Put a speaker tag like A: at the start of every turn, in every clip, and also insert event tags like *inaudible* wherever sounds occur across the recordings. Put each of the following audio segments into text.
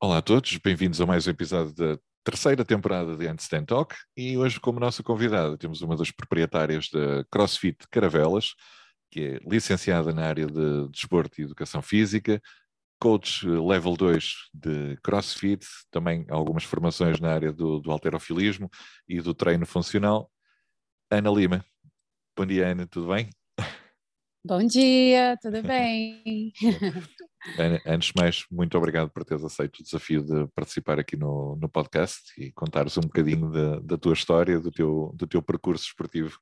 A: Olá a todos, bem-vindos a mais um episódio da terceira temporada de Handstand Talk e hoje como nossa convidada temos uma das proprietárias da CrossFit Caravelas, que é licenciada na área de desporto e educação física, coach level 2 de CrossFit, também algumas formações na área do, do alterofilismo e do treino funcional. Ana Lima. Bom dia, Ana, tudo bem?
B: Bom dia, tudo *laughs* bem?
A: Ana, antes de mais, muito obrigado por teres aceito o desafio de participar aqui no, no podcast e contares um bocadinho da, da tua história, do teu, do teu percurso esportivo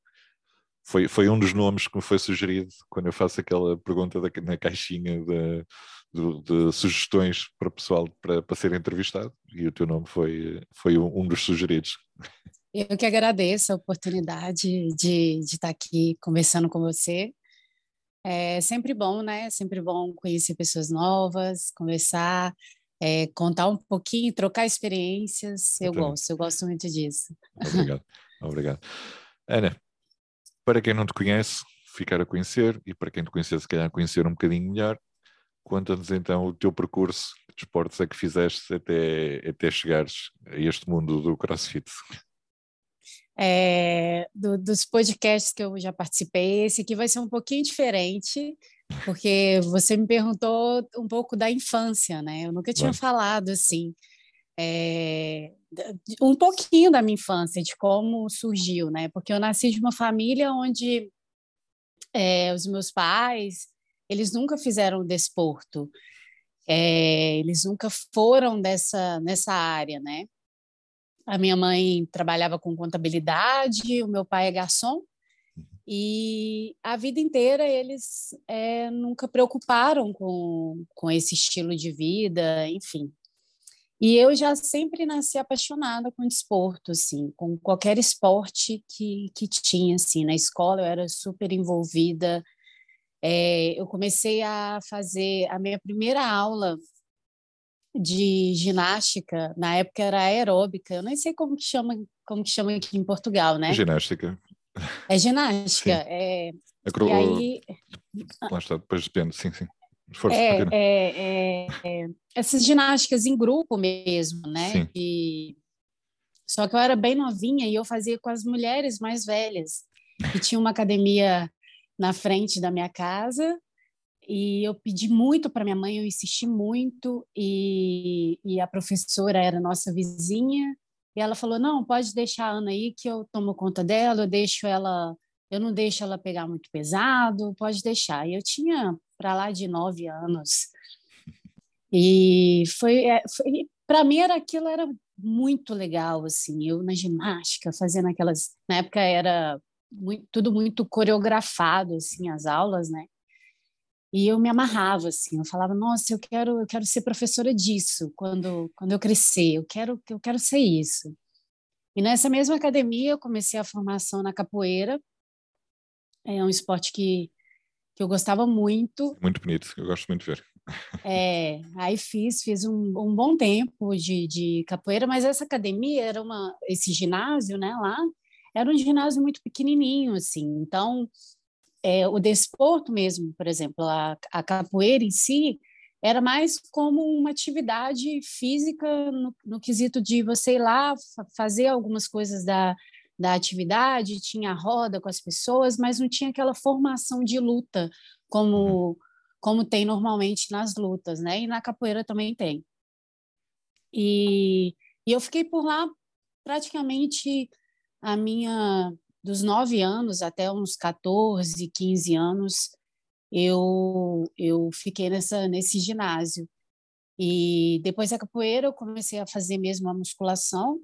A: foi, foi um dos nomes que me foi sugerido quando eu faço aquela pergunta da, na caixinha de, de, de, sugestões para o pessoal para, para ser entrevistado e o teu nome foi, foi um dos sugeridos.
B: Eu que agradeço a oportunidade de, de estar aqui conversando com você. É sempre bom, né? É sempre bom conhecer pessoas novas, conversar, é, contar um pouquinho, trocar experiências. Eu gosto, eu gosto muito disso.
A: Obrigado, obrigado. Ana, para quem não te conhece, ficar a conhecer, e para quem te conhecer, se calhar conhecer um bocadinho melhor, conta-nos então o teu percurso, que esportes é que fizeste até, até chegares a este mundo do CrossFit.
B: É, do, dos podcasts que eu já participei, esse aqui vai ser um pouquinho diferente, porque você me perguntou um pouco da infância, né? Eu nunca tinha falado assim. É, um pouquinho da minha infância, de como surgiu, né? Porque eu nasci de uma família onde é, os meus pais, eles nunca fizeram desporto, é, eles nunca foram dessa nessa área, né? A minha mãe trabalhava com contabilidade, o meu pai é garçom, e a vida inteira eles é, nunca preocuparam com, com esse estilo de vida, enfim. E eu já sempre nasci apaixonada com desporto, assim, com qualquer esporte que, que tinha, assim. Na escola eu era super envolvida. É, eu comecei a fazer a minha primeira aula de ginástica, na época era aeróbica, eu nem sei como que chama, como que chama aqui em Portugal, né?
A: Ginástica.
B: É ginástica, sim. é... Acro... E aí...
A: Lá está, depois depende, sim, sim.
B: Força, é, é, é, essas ginásticas em grupo mesmo, né? E, só que eu era bem novinha e eu fazia com as mulheres mais velhas. E tinha uma academia na frente da minha casa e eu pedi muito para minha mãe, eu insisti muito e, e a professora era nossa vizinha e ela falou não, pode deixar a Ana aí que eu tomo conta dela, eu deixo ela, eu não deixo ela pegar muito pesado, pode deixar. E eu tinha para lá de nove anos. E foi, é, foi para mim era aquilo era muito legal assim, eu na ginástica fazendo aquelas, na época era muito, tudo muito coreografado assim as aulas, né? E eu me amarrava assim, eu falava, nossa, eu quero, eu quero ser professora disso quando quando eu crescer, eu quero eu quero ser isso. E nessa mesma academia eu comecei a formação na capoeira. É um esporte que que eu gostava muito.
A: Muito bonito, eu gosto muito de ver. *laughs*
B: É, aí fiz, fiz um, um bom tempo de, de capoeira, mas essa academia era uma, esse ginásio, né, lá, era um ginásio muito pequenininho, assim, então é, o desporto mesmo, por exemplo, a, a capoeira em si, era mais como uma atividade física no, no quesito de você ir lá fazer algumas coisas da, da atividade, tinha roda com as pessoas, mas não tinha aquela formação de luta como uhum. como tem normalmente nas lutas, né? E na capoeira também tem. E, e eu fiquei por lá praticamente a minha dos nove anos até uns 14, 15 anos, eu eu fiquei nessa nesse ginásio. E depois da capoeira eu comecei a fazer mesmo a musculação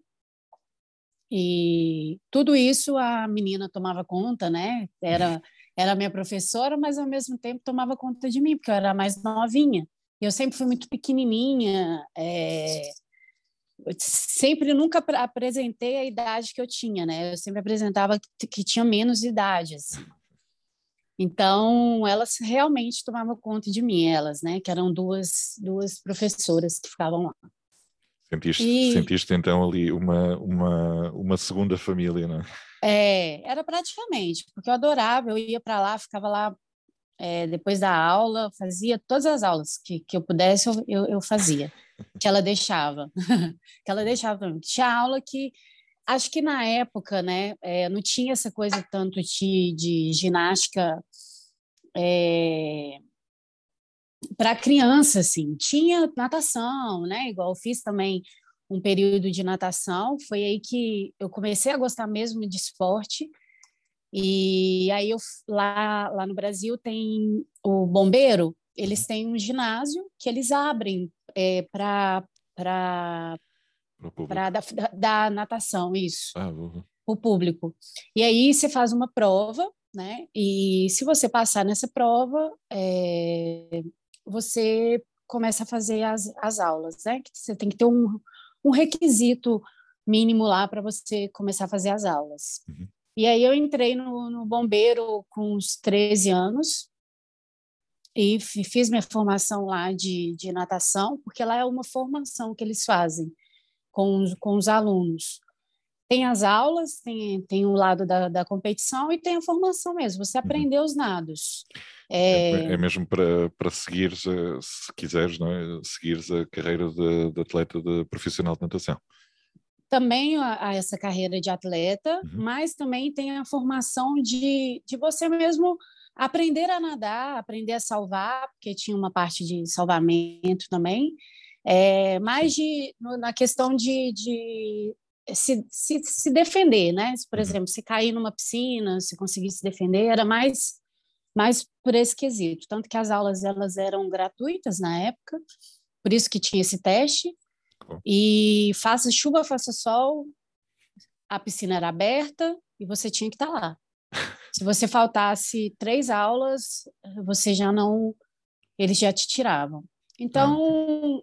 B: e tudo isso a menina tomava conta, né? Era era minha professora, mas ao mesmo tempo tomava conta de mim, porque eu era mais novinha. Eu sempre fui muito pequenininha, é... sempre nunca apresentei a idade que eu tinha, né? Eu sempre apresentava que, que tinha menos idade, assim. Então, elas realmente tomavam conta de mim, elas, né? Que eram duas, duas professoras que ficavam lá.
A: Sentiste, e... sentiste então ali uma, uma, uma segunda família, não é?
B: É, era praticamente, porque eu adorava, eu ia para lá, ficava lá é, depois da aula, fazia todas as aulas que, que eu pudesse, eu, eu, eu fazia, que ela deixava, *laughs* que ela deixava. Tinha aula que, acho que na época, né, é, não tinha essa coisa tanto de, de ginástica é, para criança, assim, tinha natação, né, igual eu fiz também um período de natação, foi aí que eu comecei a gostar mesmo de esporte, e aí eu, lá, lá no Brasil tem o bombeiro, eles têm um ginásio que eles abrem é, para para da, da, natação, isso. Ah, uhum. O público. E aí você faz uma prova, né? E se você passar nessa prova, é, você começa a fazer as, as aulas, né? Você tem que ter um, um requisito mínimo lá para você começar a fazer as aulas. Uhum. E aí eu entrei no, no bombeiro com uns 13 anos e fiz minha formação lá de, de natação, porque lá é uma formação que eles fazem com os, com os alunos. Tem as aulas, tem, tem o lado da, da competição e tem a formação mesmo, você uhum. aprender os nados.
A: É, é, é mesmo para, para seguir, se quiseres, não é? seguires a carreira de, de atleta de profissional de natação
B: também a, a essa carreira de atleta, uhum. mas também tem a formação de, de você mesmo aprender a nadar, aprender a salvar, porque tinha uma parte de salvamento também, é, mais de, na questão de, de se, se, se, defender, né? Por uhum. exemplo, se cair numa piscina, se conseguir se defender, era mais, mais por esse quesito. Tanto que as aulas elas eram gratuitas na época, por isso que tinha esse teste, e faça chuva, faça sol, a piscina era aberta e você tinha que estar tá lá. Se você faltasse três aulas, você já não. Eles já te tiravam. Então,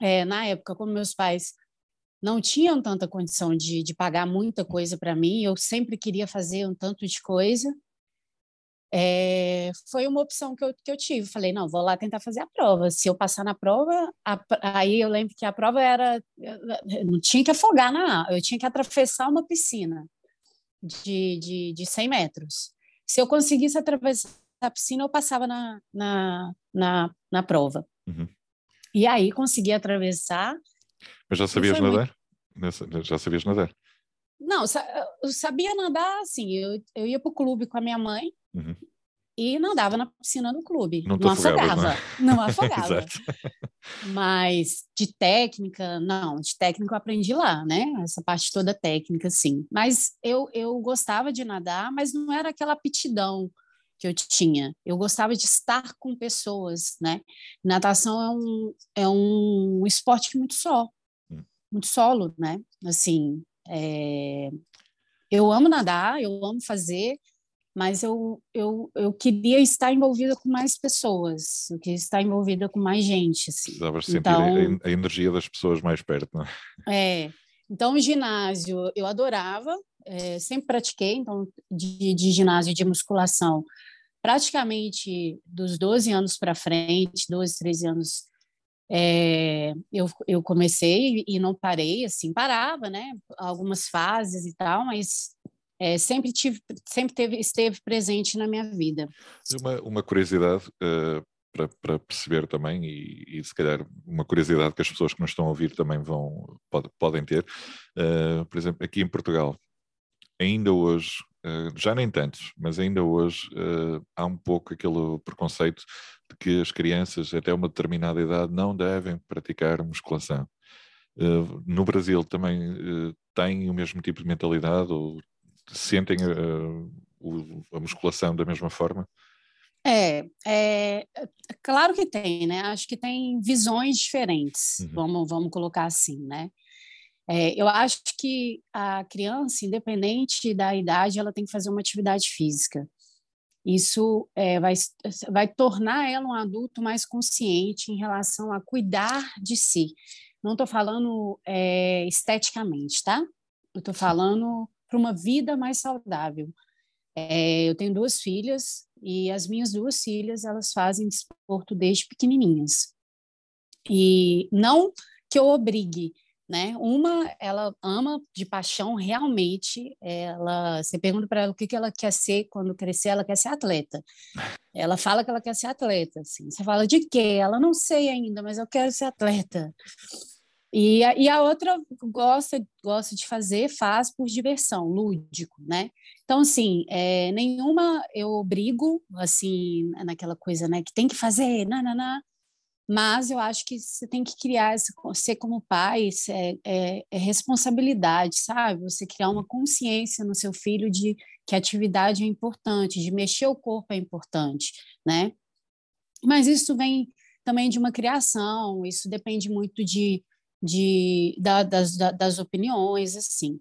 B: é, na época, como meus pais não tinham tanta condição de, de pagar muita coisa para mim, eu sempre queria fazer um tanto de coisa é, foi uma opção que eu, que eu tive. Falei, não, vou lá tentar fazer a prova. Se eu passar na prova, a, aí eu lembro que a prova era. não tinha que afogar na. Eu tinha que atravessar uma piscina de, de, de 100 metros. Se eu conseguisse atravessar a piscina, eu passava na, na, na, na prova. Uhum. E aí consegui atravessar.
A: Mas já sabias nadar? Muito... Já sabias nadar?
B: Não, eu sabia nadar assim. Eu, eu ia para o clube com a minha mãe Uhum. E nadava na piscina do clube. Não, não afogava. Né? Não *laughs* afogava. Mas de técnica, não. De técnica eu aprendi lá, né? Essa parte toda técnica, sim. Mas eu, eu gostava de nadar, mas não era aquela aptidão que eu tinha. Eu gostava de estar com pessoas, né? Natação é um, é um esporte muito só, hum. muito solo, né? Assim, é... eu amo nadar, eu amo fazer, mas eu, eu, eu queria estar envolvida com mais pessoas, eu queria estar envolvida com mais gente. Assim.
A: Precisava sentir então, a, a, energia das pessoas mais perto, não é?
B: É. Então, o ginásio eu adorava, é, sempre pratiquei, então, de, de ginásio de musculação, praticamente dos 12 anos para frente, 12, 13 anos, é, eu, eu comecei e não parei, assim, parava, né? Algumas fases e tal, mas é, sempre tive, sempre teve, esteve presente na minha vida.
A: Uma, uma curiosidade uh, para, para, perceber também e, e, se calhar uma curiosidade que as pessoas que nos estão a ouvir também vão pode, podem ter, uh, por exemplo, aqui em Portugal, ainda hoje, uh, já nem tantos, mas ainda hoje há um pouco aquele preconceito de que as crianças até uma determinada idade não devem praticar musculação. no Brasil também têm o mesmo tipo de mentalidade ou sentem a, a musculação da mesma forma?
B: É, é, claro que tem, né? Acho que tem visões diferentes, uhum. vamos, vamos colocar assim, né? É, eu acho que a criança, independente da idade, ela tem que fazer uma atividade física. Isso é, vai, vai tornar ela um adulto mais consciente em relação a cuidar de si. Não estou falando é, esteticamente, tá? Eu estou falando para uma vida mais saudável. É, eu tenho duas filhas e as minhas duas filhas elas fazem desporto desde pequenininhas e não que eu obrigue, né? Uma, ela ama de paixão realmente. Ela, você pergunta para ela o que, que ela quer ser quando crescer, ela quer ser atleta. *laughs* Ela fala que ela quer ser atleta. Assim. Você fala de quê? Ela não sei ainda, mas eu quero ser atleta. E a, e a outra gosta, gosta de fazer, faz por diversão, lúdico, né? Então, assim, é, nenhuma eu obrigo, assim, naquela coisa, né, que tem que fazer, nananã, mas eu acho que você tem que criar, ser como pai, é, é, é, responsabilidade, sabe? Você criar uma consciência no seu filho de que atividade é importante, de mexer o corpo é importante, né? Mas isso vem também de uma criação, isso depende muito de de, da, das, das opiniões, assim.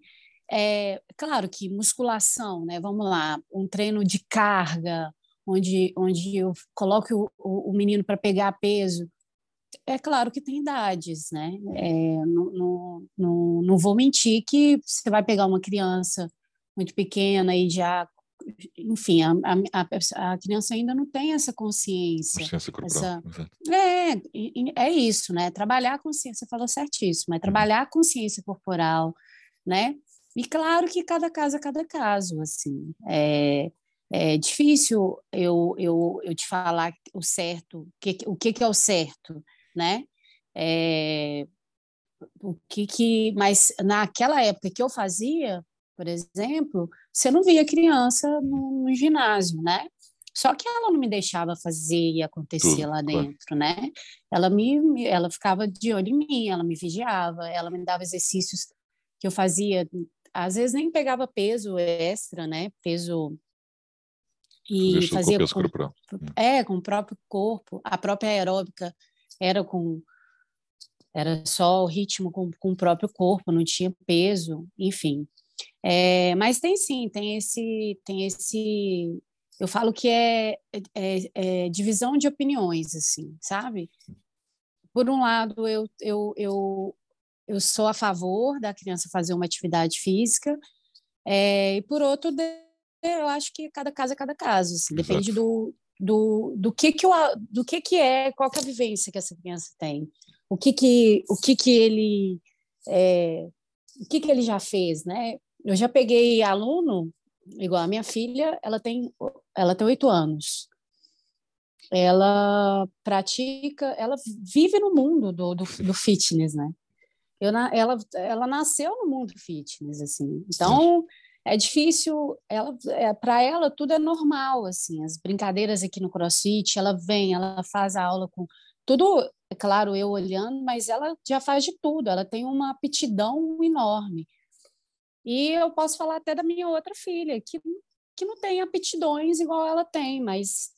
B: É claro que musculação, né? Vamos lá, um treino de carga, onde, onde eu coloco o, o, menino para pegar peso. É claro que tem idades, né? É, não, não, não, não vou mentir que você vai pegar uma criança muito pequena e já enfim, a, a, a, criança ainda não tem essa consciência.
A: Consciência corporal.
B: Essa, é, é isso, né? Trabalhar a consciência, você falou certíssimo, é uhum. trabalhar a consciência corporal, né? E claro que cada caso é cada caso, assim. É, é difícil eu, eu, eu te falar o certo, que, o que, que é o certo, né? É, o que que, mas naquela época que eu fazia, por exemplo, você não via criança no, no ginásio, né? Só que ela não me deixava fazer e acontecer Tudo, lá dentro, claro. né? Ela me, ela ficava de olho em mim, ela me vigiava, ela me dava exercícios que eu fazia, às vezes nem pegava peso extra, né? Peso
A: e fazia com, corporal.
B: é com o próprio corpo, a própria aeróbica era com era só o ritmo com, com o próprio corpo, não tinha peso, enfim. É, mas tem sim, tem esse, tem esse, eu falo que é, é, é, divisão de opiniões, assim, sabe? Por um lado, eu, eu, eu, eu sou a favor da criança fazer uma atividade física, é, e por outro, eu acho que cada caso é cada caso, assim, depende do, do, do que que eu, do que que é, qual que é a vivência que essa criança tem, o que que, o que que ele, é, o que que ele já fez, né? Eu já peguei aluno, igual a minha filha, ela tem ela tem oito anos. Ela pratica, ela vive no mundo do, do, do fitness, né? Eu, ela, ela nasceu no mundo fitness, assim. Então, é difícil, ela é, para ela tudo é normal, assim. As brincadeiras aqui no CrossFit, ela vem, ela faz a aula com tudo, é claro, eu olhando, mas ela já faz de tudo. Ela tem uma aptidão enorme. E eu posso falar até da minha outra filha, que, que não tem aptidões igual ela tem, mas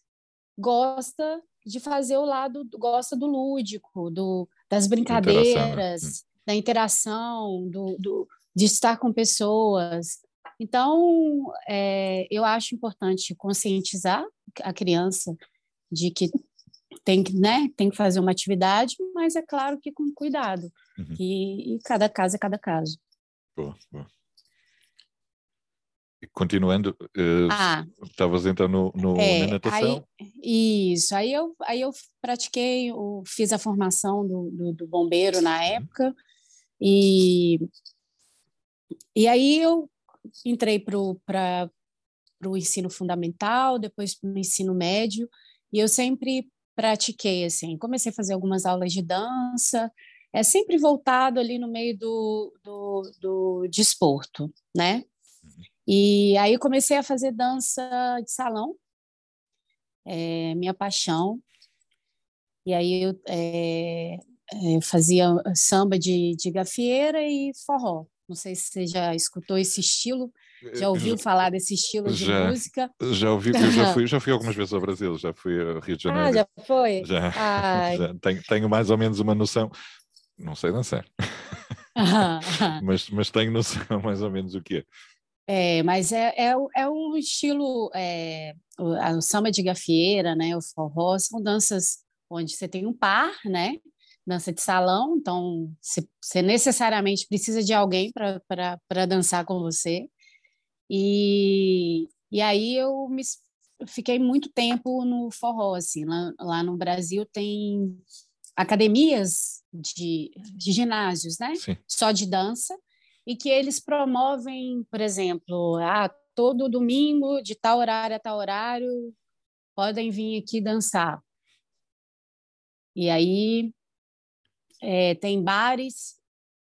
B: gosta de fazer o lado, gosta do lúdico, do, das brincadeiras, interação, né? da interação, do, do, de estar com pessoas. Então, é, eu acho importante conscientizar a criança de que tem que, né, tem que fazer uma atividade, mas é claro que com cuidado. Uhum. E, e, cada caso é cada caso.
A: Boa, boa continuando, uh, ah, estavas então no, no é, na natação?
B: Aí, isso, aí eu, aí eu pratiquei, eu fiz a formação do, do, do bombeiro na uhum. época, e, e aí eu entrei para o ensino fundamental, depois para o ensino médio, e eu sempre pratiquei, assim, comecei a fazer algumas aulas de dança, é sempre voltado ali no meio do, do, do desporto, né? E aí comecei a fazer dança de salão, é, minha paixão. E aí eu é, é, fazia samba de, de gafieira e forró. Não sei se você já escutou esse estilo, já ouviu já, falar desse estilo de
A: já,
B: música?
A: Já ouvi, eu já fui, já fui *laughs* algumas vezes ao Brasil, já fui ao Rio de ah, Janeiro.
B: Ah, já foi?
A: Já, já tenho, tenho, mais ou menos uma noção. Não sei dançar, *laughs* *laughs* mas, mas tenho noção mais ou menos o que é.
B: É, mas é, é, é um estilo, é, o, o samba de gafieira, né, o forró, são danças onde você tem um par, né, dança de salão, então você, necessariamente precisa de alguém para dançar com você. E, e aí eu me, fiquei muito tempo no forró, assim, lá, lá no Brasil tem academias de, de ginásios, né? Sim. Só de dança, e que eles promovem, por exemplo, ah, todo domingo, de tal horário a tal horário, podem vir aqui dançar. E aí é, tem bares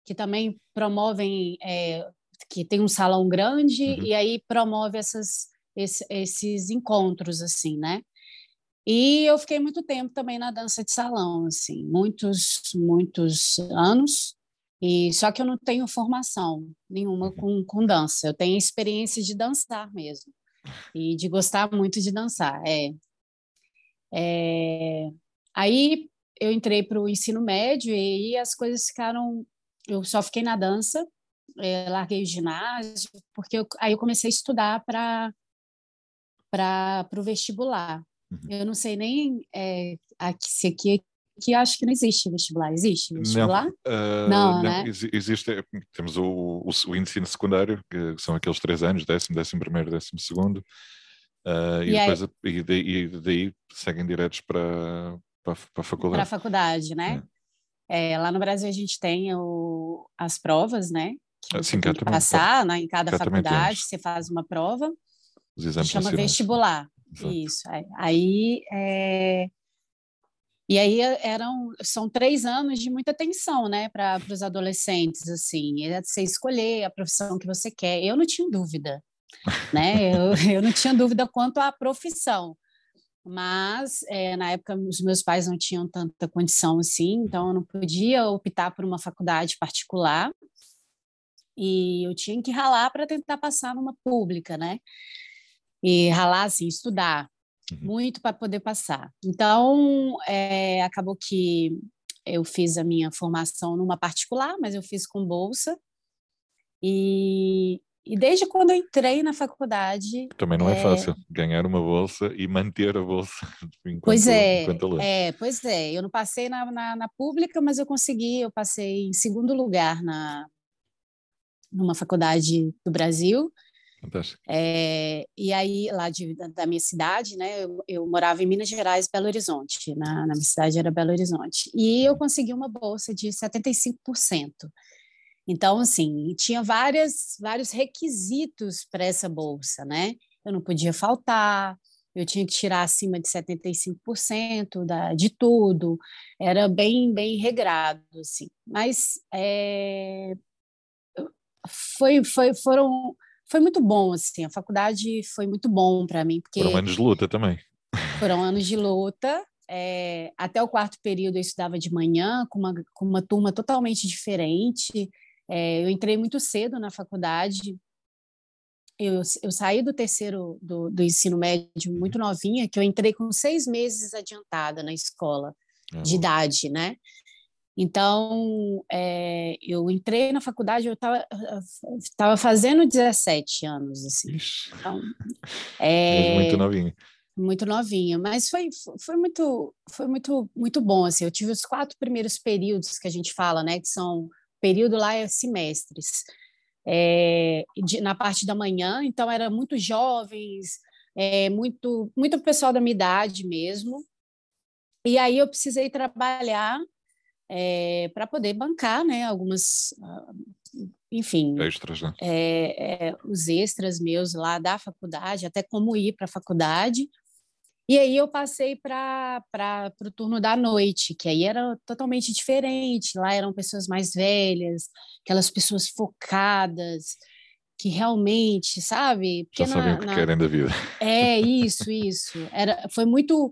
B: que também promovem, é, que tem um salão grande uhum. e aí promove essas, esse, esses encontros, assim, né? E eu fiquei muito tempo também na dança de salão, assim, muitos, muitos anos. E só que eu não tenho formação nenhuma uhum. com, com dança. Eu tenho experiência de dançar mesmo e de gostar muito de dançar. É, é... Aí eu entrei para o ensino médio e as coisas ficaram. Eu só fiquei na dança, é, larguei o ginásio, porque eu, aí eu comecei a estudar para para o vestibular. Uhum. Eu não sei nem é, aqui, se aqui que acho que não existe vestibular. Existe vestibular?
A: Não, uh, não, não né? existe. Temos o, o, o, ensino secundário, que são aqueles três anos, décimo, décimo primeiro, décimo segundo, uh, e, e, depois e, daí, e daí seguem diretos para, para, para a faculdade.
B: Para a faculdade, né? É. É, lá no Brasil a gente tem o, as provas, né? Que você tem que passar né? em cada faculdade, você faz uma prova, Os exames chama vestibular. Exato. Isso. Aí, é... e aí eram, são três anos de muita tensão, né, para os adolescentes, assim, é você escolher a profissão que você quer. Eu não tinha dúvida, né? eu, *laughs* eu não tinha dúvida quanto à profissão mas é, na época os meus pais não tinham tanta condição assim, então eu não podia optar por uma faculdade particular e eu tinha que ralar para tentar passar numa pública, né? E ralar assim, estudar. Muito para poder passar. Então é, acabou que eu fiz a minha formação numa particular, mas eu fiz com bolsa e e desde quando eu entrei na faculdade.
A: Também não é, é fácil ganhar uma bolsa e manter a bolsa. *laughs*
B: Enquanto, pois é, é, pois é. Eu não passei na, na, na, pública, mas eu consegui. Eu passei em segundo lugar na numa faculdade do Brasil.
A: Fantástico.
B: É, e aí, lá de, da minha cidade, né, eu, eu, morava em Minas Gerais, Belo Horizonte. Na, na minha cidade era Belo Horizonte. E eu consegui uma bolsa de 75%. Então, assim, tinha várias, vários requisitos para essa bolsa, né? Eu não podia faltar, eu tinha que tirar acima de 75% da, de tudo, era bem, bem regrado, assim. Mas é, foi, foi, foram, foi muito bom, assim, a faculdade foi muito bom para mim. Porque
A: foram anos de luta também.
B: Foram anos de luta, é, até o quarto período eu estudava de manhã, com uma, com uma turma totalmente diferente, é, eu entrei muito cedo na faculdade. Eu, eu saí do terceiro do, do, ensino médio muito novinha, que eu entrei com seis meses adiantada na escola uhum. de idade, né? Então, é, eu entrei na faculdade, eu estava fazendo 17 anos, assim. Então,
A: é, muito novinha.
B: Muito novinha, mas foi, foi, muito, foi muito, muito bom, assim. Eu tive os quatro primeiros períodos que a gente fala, né? Que são período lá é semestres. É, de, na parte da manhã, então era muito jovens, é, muito, muito pessoal da minha idade mesmo. E aí eu precisei trabalhar é, para poder bancar, né, algumas, ah, enfim,
A: extras, né?
B: É, é, os extras meus lá da faculdade, até como ir para a faculdade. E aí eu passei para o turno da noite, que aí era totalmente diferente. Lá eram pessoas mais velhas, aquelas pessoas focadas, que realmente, sabe?
A: Porque Já na, o que na... querem da vida.
B: É, *laughs* isso, isso. Era, foi muito,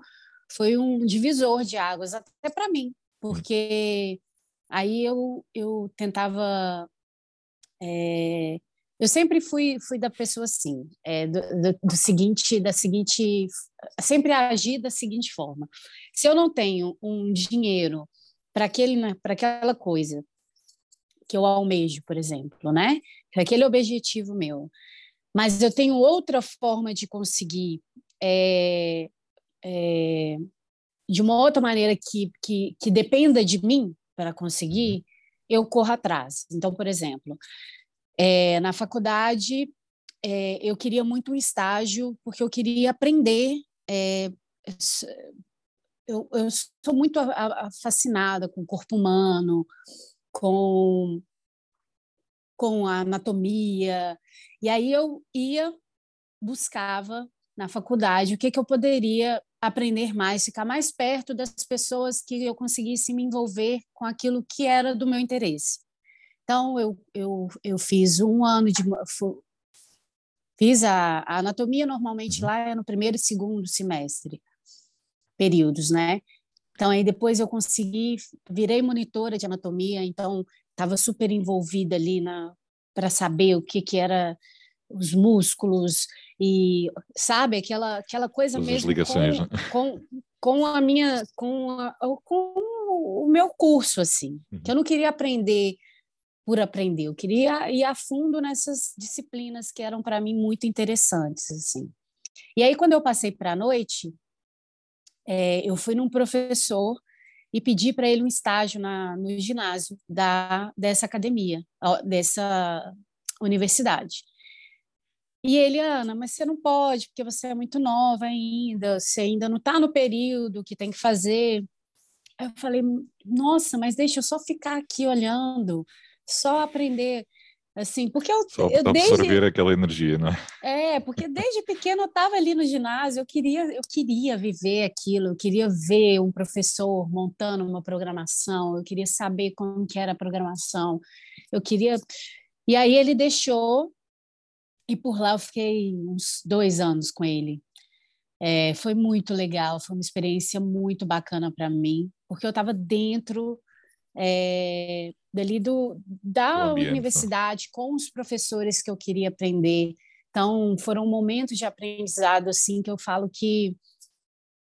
B: foi um divisor de águas, até para mim, porque aí eu, eu tentava é, eu sempre fui, fui da pessoa assim, é, do, do, do, seguinte, da seguinte, sempre agir da seguinte forma: se eu não tenho um dinheiro para aquele, né, para aquela coisa que eu almejo, por exemplo, né, para aquele objetivo meu, mas eu tenho outra forma de conseguir é, é, de uma outra maneira que, que, que dependa de mim para conseguir, eu corro atrás. Então, por exemplo, é, na faculdade, é, eu queria muito um estágio, porque eu queria aprender. É, eu, eu sou muito a, a fascinada com o corpo humano, com, com a anatomia. E aí eu ia, buscava na faculdade o que, que eu poderia aprender mais, ficar mais perto das pessoas que eu conseguisse me envolver com aquilo que era do meu interesse. Então, eu, eu, eu fiz um ano de. Fiz a, a anatomia, normalmente uhum. lá é no primeiro e segundo semestre, períodos, né? Então, aí depois eu consegui, virei monitora de anatomia, então estava super envolvida ali na para saber o que, que era os músculos e sabe aquela aquela coisa
A: Todas
B: mesmo
A: ligações,
B: com,
A: né?
B: com, com a minha com, a, com o meu curso assim uhum. que eu não queria aprender por aprender eu queria ir a fundo nessas disciplinas que eram para mim muito interessantes assim e aí quando eu passei para a noite é, eu fui num professor e pedi para ele um estágio na, no ginásio da dessa academia dessa universidade e ele, Ana, mas você não pode, porque você é muito nova ainda, você ainda não está no período que tem que fazer. Eu falei, nossa, mas deixa eu só ficar aqui olhando, só aprender. Assim, porque eu,
A: só
B: eu
A: absorver desde... aquela energia, não
B: é? É, porque desde pequeno eu estava ali no ginásio, eu queria, eu queria viver aquilo, eu queria ver um professor montando uma programação, eu queria saber como que era a programação, eu queria. E aí ele deixou e por lá eu fiquei uns dois anos com ele. É, foi muito legal, foi uma experiência muito bacana para mim, porque eu estava dentro é, dali do, da ambiente, universidade, com os professores que eu queria aprender. Então, foram momentos de aprendizado assim que eu falo que,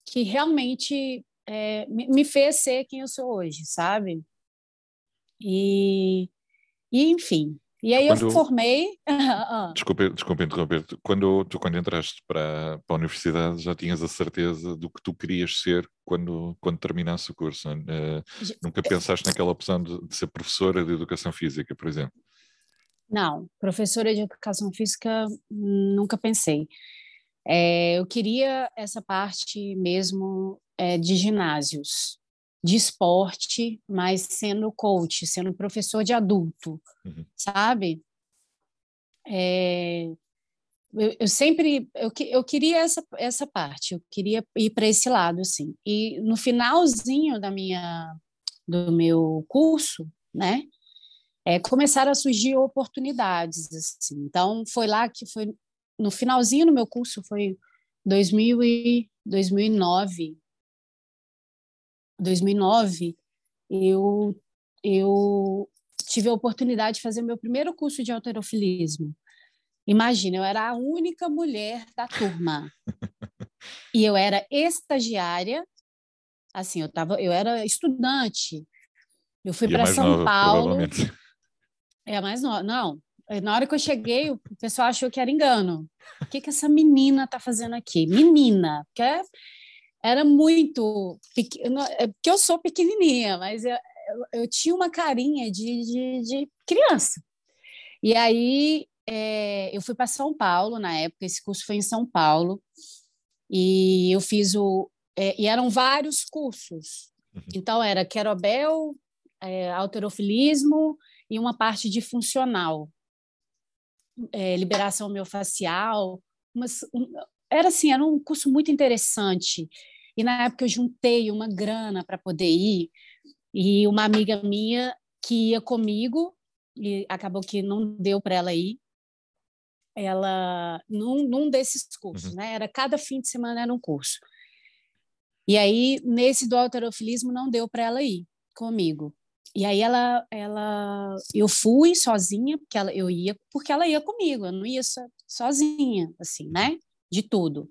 B: que realmente é, me fez ser quem eu sou hoje, sabe? E, e enfim, e aí quando... eu formei. *laughs*
A: desculpa, desculpa interromper. Quando tu quando entraste para, para a universidade já tinhas a certeza do que tu querias ser quando, quando terminasse o curso. Uh, nunca pensaste naquela opção de, de, ser professora de educação física, por exemplo?
B: Não, professora de educação física nunca pensei. É, eu queria essa parte mesmo é, de ginásios de esporte, mas sendo coach, sendo professor de adulto, uhum. sabe? É, eu, eu, sempre eu, eu queria essa, essa parte, eu queria ir para esse lado, assim. E no finalzinho da minha do meu curso, né? É, começaram a surgir oportunidades, assim. Então foi lá que foi no finalzinho do meu curso foi 2000 e 2009 2009, eu, eu tive a oportunidade de fazer meu primeiro curso de alterofilismo. Imagina, eu era a única mulher da turma. *laughs* e eu era estagiária, assim, eu tava, eu era estudante. Eu fui para São nova, Paulo. É a mais nova. Não, na hora que eu cheguei, o pessoal achou que era engano. O que, que essa menina está fazendo aqui? Menina, que é era muito pequena, é porque eu sou pequenininha, mas eu, eu, eu tinha uma carinha de, de, de criança. E aí é, eu fui para São Paulo na época, esse curso foi em São Paulo, e eu fiz o. É, e eram vários cursos. Uhum. Então, era querobel, é, alterofilismo e uma parte de funcional, é, liberação miofascial, umas, um, era assim, era um curso muito interessante. E na época eu juntei uma grana para poder ir, e uma amiga minha que ia comigo, e acabou que não deu para ela ir, ela num, num desses cursos, uhum. né? Era cada fim de semana era um curso. E aí nesse do alterofilismo não deu para ela ir comigo. E aí ela, ela, eu fui sozinha porque ela, eu ia porque ela ia comigo, eu não ia so, sozinha, assim, né? De tudo.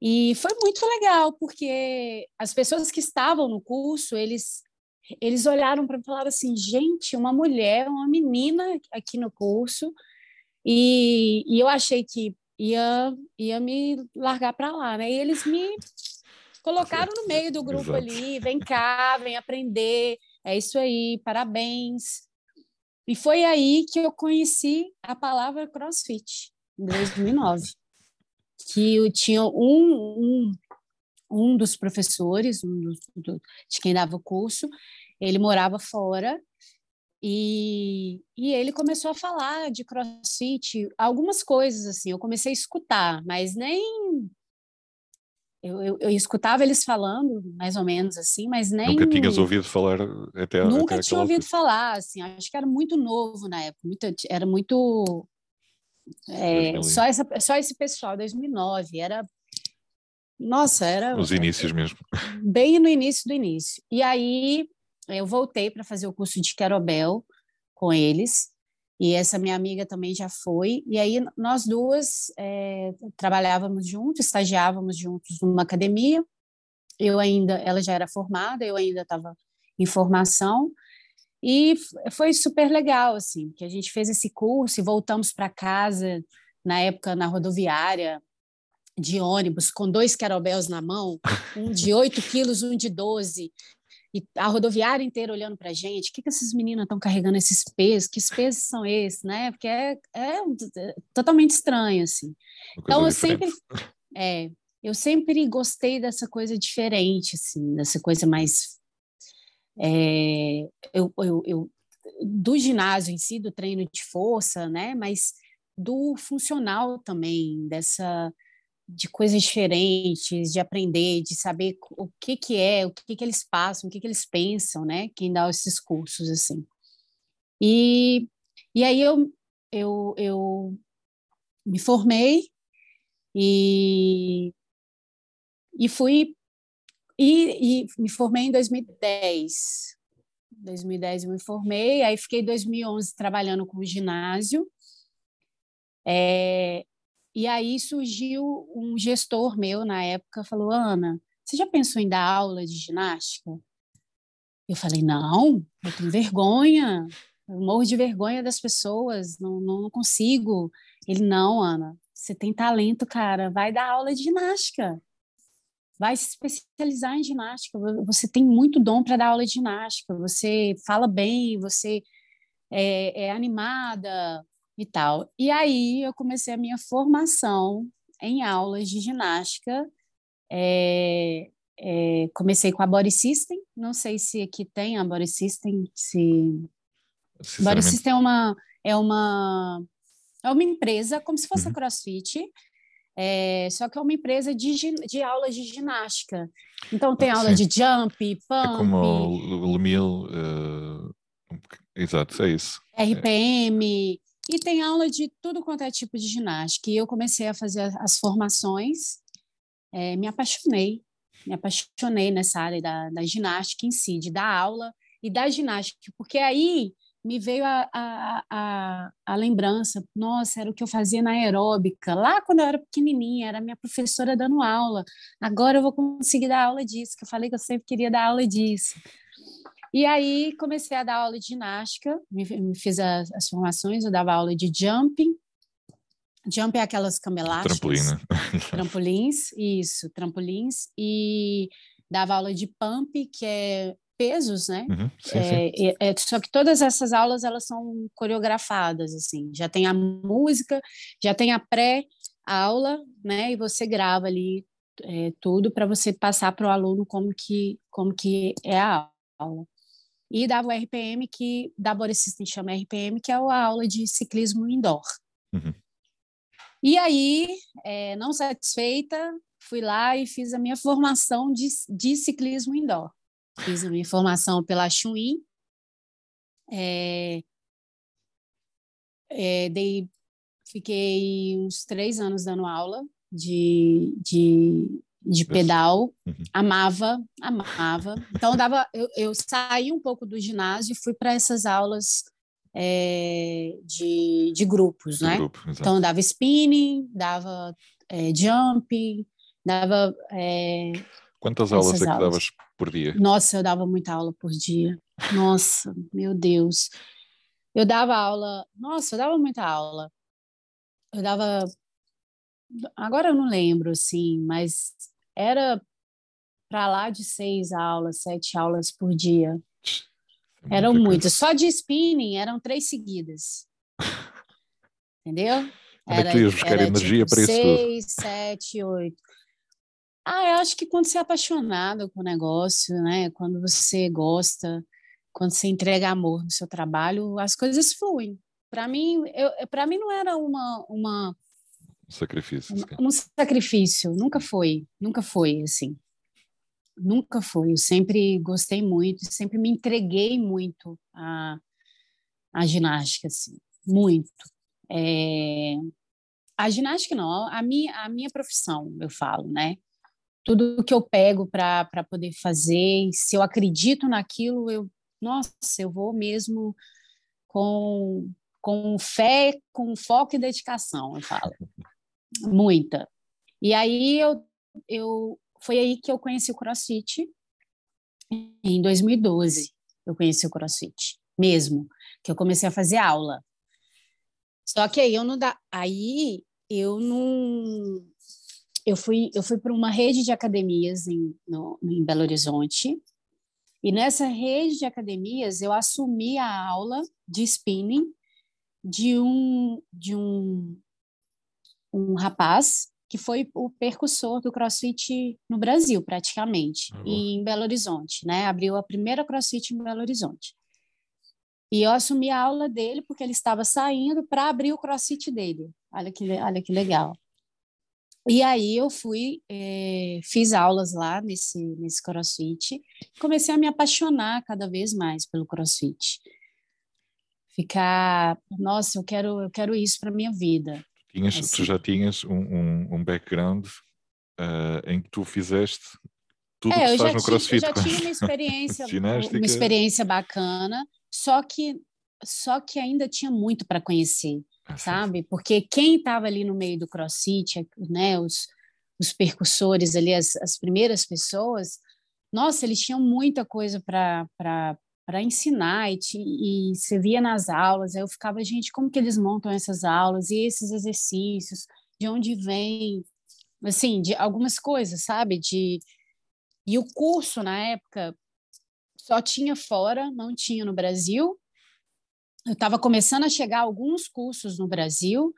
B: E foi muito legal, porque as pessoas que estavam no curso, eles eles olharam para falar assim, gente, uma mulher, uma menina aqui no curso, e, e eu achei que ia ia me largar para lá, né? E eles me colocaram no meio do grupo Exato. ali, vem cá, vem aprender, é isso aí, parabéns. E foi aí que eu conheci a palavra CrossFit, em 2009 que eu tinha um, um, um dos professores, um do, de quem dava o curso, ele morava fora e, e ele começou a falar de crossfit, algumas coisas assim. Eu comecei a escutar, mas nem. Eu, eu, eu escutava eles falando, mais ou menos assim, mas nem.
A: Nunca tinhas ouvido falar até
B: Nunca
A: até
B: tinha ouvido falar, assim. Acho que era muito novo na época, muito, era muito. É, só, essa, só esse pessoal, 2009, era nossa, era.
A: Os inícios mesmo. *laughs*
B: Bem no início do início. E aí eu voltei para fazer o curso de Querobel com eles. E essa minha amiga também já foi. E aí nós duas é, trabalhávamos juntos, estagiávamos juntos numa academia. Eu ainda, ela já era formada, eu ainda estava em formação. E foi super legal, assim, que a gente fez esse curso e voltamos para casa, na época, na rodoviária, de ônibus, com dois querobels na mão, *laughs* um de 8 quilos, um de 12, e a rodoviária inteira olhando para a gente, o que, que essas meninas estão carregando esses pesos, que pesos são esses, né? Porque é, é, é totalmente estranho, assim. Então, eu sempre, é, eu sempre gostei dessa coisa diferente, assim, dessa coisa mais... É, eu, eu, eu, do ginásio em si, do treino de força, né? Mas do funcional também, dessa de coisas diferentes, de aprender, de saber o que que é, o que que eles passam, o que que eles pensam, né? Quem dá esses cursos assim. E e aí eu eu, eu me formei e e fui e, e me formei em 2010. 2010 eu me formei, aí fiquei 2011 trabalhando com o ginásio. É, e aí surgiu um gestor meu na época, falou: Ana, você já pensou em dar aula de ginástica? Eu falei: não, eu tenho vergonha, eu morro de vergonha das pessoas, não, não consigo. Ele: não, Ana, você tem talento, cara, vai dar aula de ginástica. Vai se especializar em ginástica. Você tem muito dom para dar aula de ginástica. Você fala bem, você é, é animada, e tal. E aí eu comecei a minha formação em aulas de ginástica. É, é, comecei com a Body System, não sei se aqui tem a Body System, se Body System é uma é uma é uma empresa como se fosse uhum. a CrossFit, é, só que é uma empresa de, de aulas de ginástica. Então tem aula de jump, pump. É
A: como o Lemil, uh, exato, é isso.
B: RPM, e tem aula de tudo quanto é tipo de ginástica. E eu comecei a fazer as formações, é, me apaixonei, me apaixonei nessa área da, da ginástica em si, de dar aula e da ginástica, porque aí me veio a, a, a, a, lembrança, nossa, era o que eu fazia na aeróbica, lá quando eu era pequenininha, era minha professora dando aula, agora eu vou conseguir dar aula disso, que eu falei que eu sempre queria dar aula disso. E aí comecei a dar aula de ginástica, me, me fiz as, as, formações, eu dava aula de jumping. Jump é aquelas camelásticas.
A: Trampolina. *laughs*
B: Trampolins, isso, trampolins. E dava aula de pump, que é pesos, né?
A: Uhum, sim,
B: é,
A: sim.
B: É, é, só que todas essas aulas elas são coreografadas, assim. Já tem a música, já tem a pré-aula, né? E você grava ali é, tudo para você passar para o aluno como que como que é a aula e dava o RPM, que da Body System chama RPM, que é a aula de ciclismo indoor.
A: Uhum.
B: E aí, é, não satisfeita, fui lá e fiz a minha formação de, de ciclismo indoor. Fiz a minha formação pela Chuin, é, é, dei, fiquei uns três anos dando aula de, de de pedal, uhum. amava, amava. Então dava, eu, eu saí um pouco do ginásio e fui para essas aulas é, de, de grupos, né? Grupo, então dava spinning, dava é, jumping, dava.
A: Quantas aulas é que aulas. davas por dia?
B: Nossa, eu dava muita aula por dia. Nossa, meu Deus. Eu dava aula, nossa, eu dava muita aula. Eu dava agora eu não lembro, assim, mas era para lá de seis aulas, sete aulas por dia. É eram muitas. Só de spinning eram três seguidas. Entendeu?
A: Era, é que buscar era energia tipo para isso
B: seis, sete, oito. Ah, eu acho que quando você é apaixonado com o negócio, né? Quando você gosta, quando você entrega amor no seu trabalho, as coisas fluem. Para mim, para mim não era uma uma
A: sacrifício.
B: Um, um sacrifício, nunca foi, nunca foi assim. Nunca foi. Eu sempre gostei muito, sempre me entreguei muito à, à ginástica, assim, muito. É... A ginástica não, a minha, a minha profissão, eu falo, né? Tudo que eu pego para poder fazer, se eu acredito naquilo, eu, nossa, eu vou mesmo com, com fé, com foco e dedicação, eu falo. Muita. E aí eu, eu foi aí que eu conheci o CrossFit em 2012. Eu conheci o CrossFit mesmo, que eu comecei a fazer aula. Só que aí eu não dá, aí eu não eu fui eu fui para uma rede de academias em, no, em Belo Horizonte e nessa rede de academias eu assumi a aula de spinning de um de um um rapaz que foi o percussor do CrossFit no Brasil, praticamente, uhum. e em Belo Horizonte, né? Abriu a primeira CrossFit em Belo Horizonte. E eu assumi a aula dele porque ele estava saindo para abrir o CrossFit dele. Olha que, olha que legal. E aí eu fui, é, fiz aulas lá nesse, nesse CrossFit, comecei a me apaixonar cada vez mais pelo CrossFit. Ficar, nossa, eu quero, eu quero isso para minha vida.
A: Tinhas, assim. Tu já tinhas um, um, um background uh, em que tu fizeste tudo é, que faz no CrossFit.
B: Eu já *laughs* tinha uma experiência, *laughs* uma experiência bacana, só que só que ainda tinha muito para conhecer, sabe? Porque quem estava ali no meio do CrossFit, né, os, os percussores ali, as, as primeiras pessoas, nossa, eles tinham muita coisa para para ensinar e, te, e você via nas aulas, aí eu ficava, gente, como que eles montam essas aulas e esses exercícios, de onde vem, assim, de algumas coisas, sabe? De e o curso na época só tinha fora, não tinha no Brasil. Eu estava começando a chegar alguns cursos no Brasil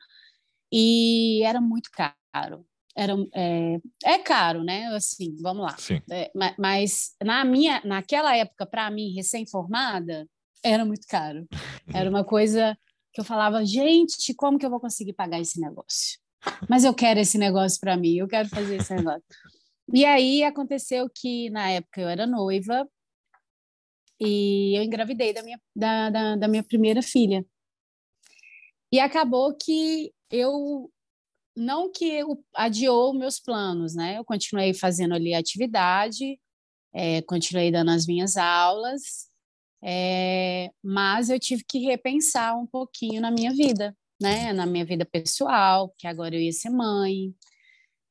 B: e era muito caro era, é, é caro, né? Assim, vamos lá. É, mas na minha, naquela época, para mim, recém-formada, era muito caro. Era uma coisa que eu falava, gente, como que eu vou conseguir pagar esse negócio? Mas eu quero esse negócio para mim, eu quero fazer esse negócio. E aí aconteceu que na época eu era noiva e eu engravidei da minha, da, da, da minha primeira filha. E acabou que eu não que adiou meus planos, né? Eu continuei fazendo ali atividade, é, continuei dando as minhas aulas, é, mas eu tive que repensar um pouquinho na minha vida, né? Na minha vida pessoal, que agora eu ia ser mãe,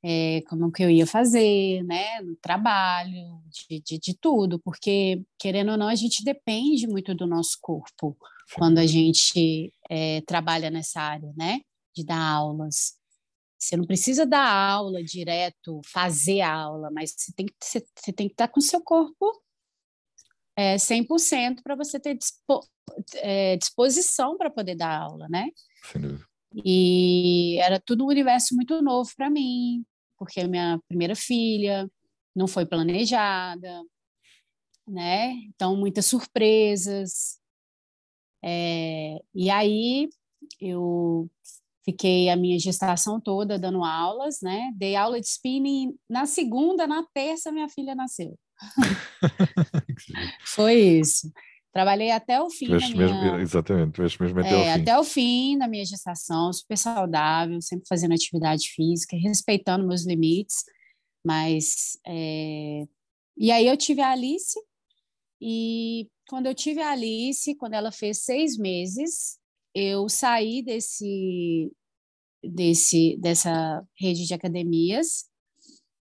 B: é, como que eu ia fazer, né? No trabalho, de, de, de, tudo, porque querendo ou não, a gente depende muito do nosso corpo quando a gente é, trabalha nessa área, né? De dar aulas. Você não precisa dar aula direto, fazer a aula, mas você tem que, você, você tem que estar com o seu corpo é, 100% para você ter dispo, é, disposição para poder dar aula, né?
A: Sem dúvida.
B: E era tudo um universo muito novo para mim, porque a minha primeira filha não foi planejada, né? Então, muitas surpresas. É, e aí eu Fiquei a minha gestação toda dando aulas, né? Dei aula de spinning na segunda, na terça minha filha nasceu. *laughs* Foi isso. Trabalhei até o fim.
A: Mesmo, minha... Exatamente, mesmo até
B: é,
A: o fim.
B: Até o fim da minha gestação, super saudável, sempre fazendo atividade física, respeitando meus limites. Mas. É... E aí eu tive a Alice, e quando eu tive a Alice, quando ela fez seis meses, eu saí desse, desse, dessa rede de academias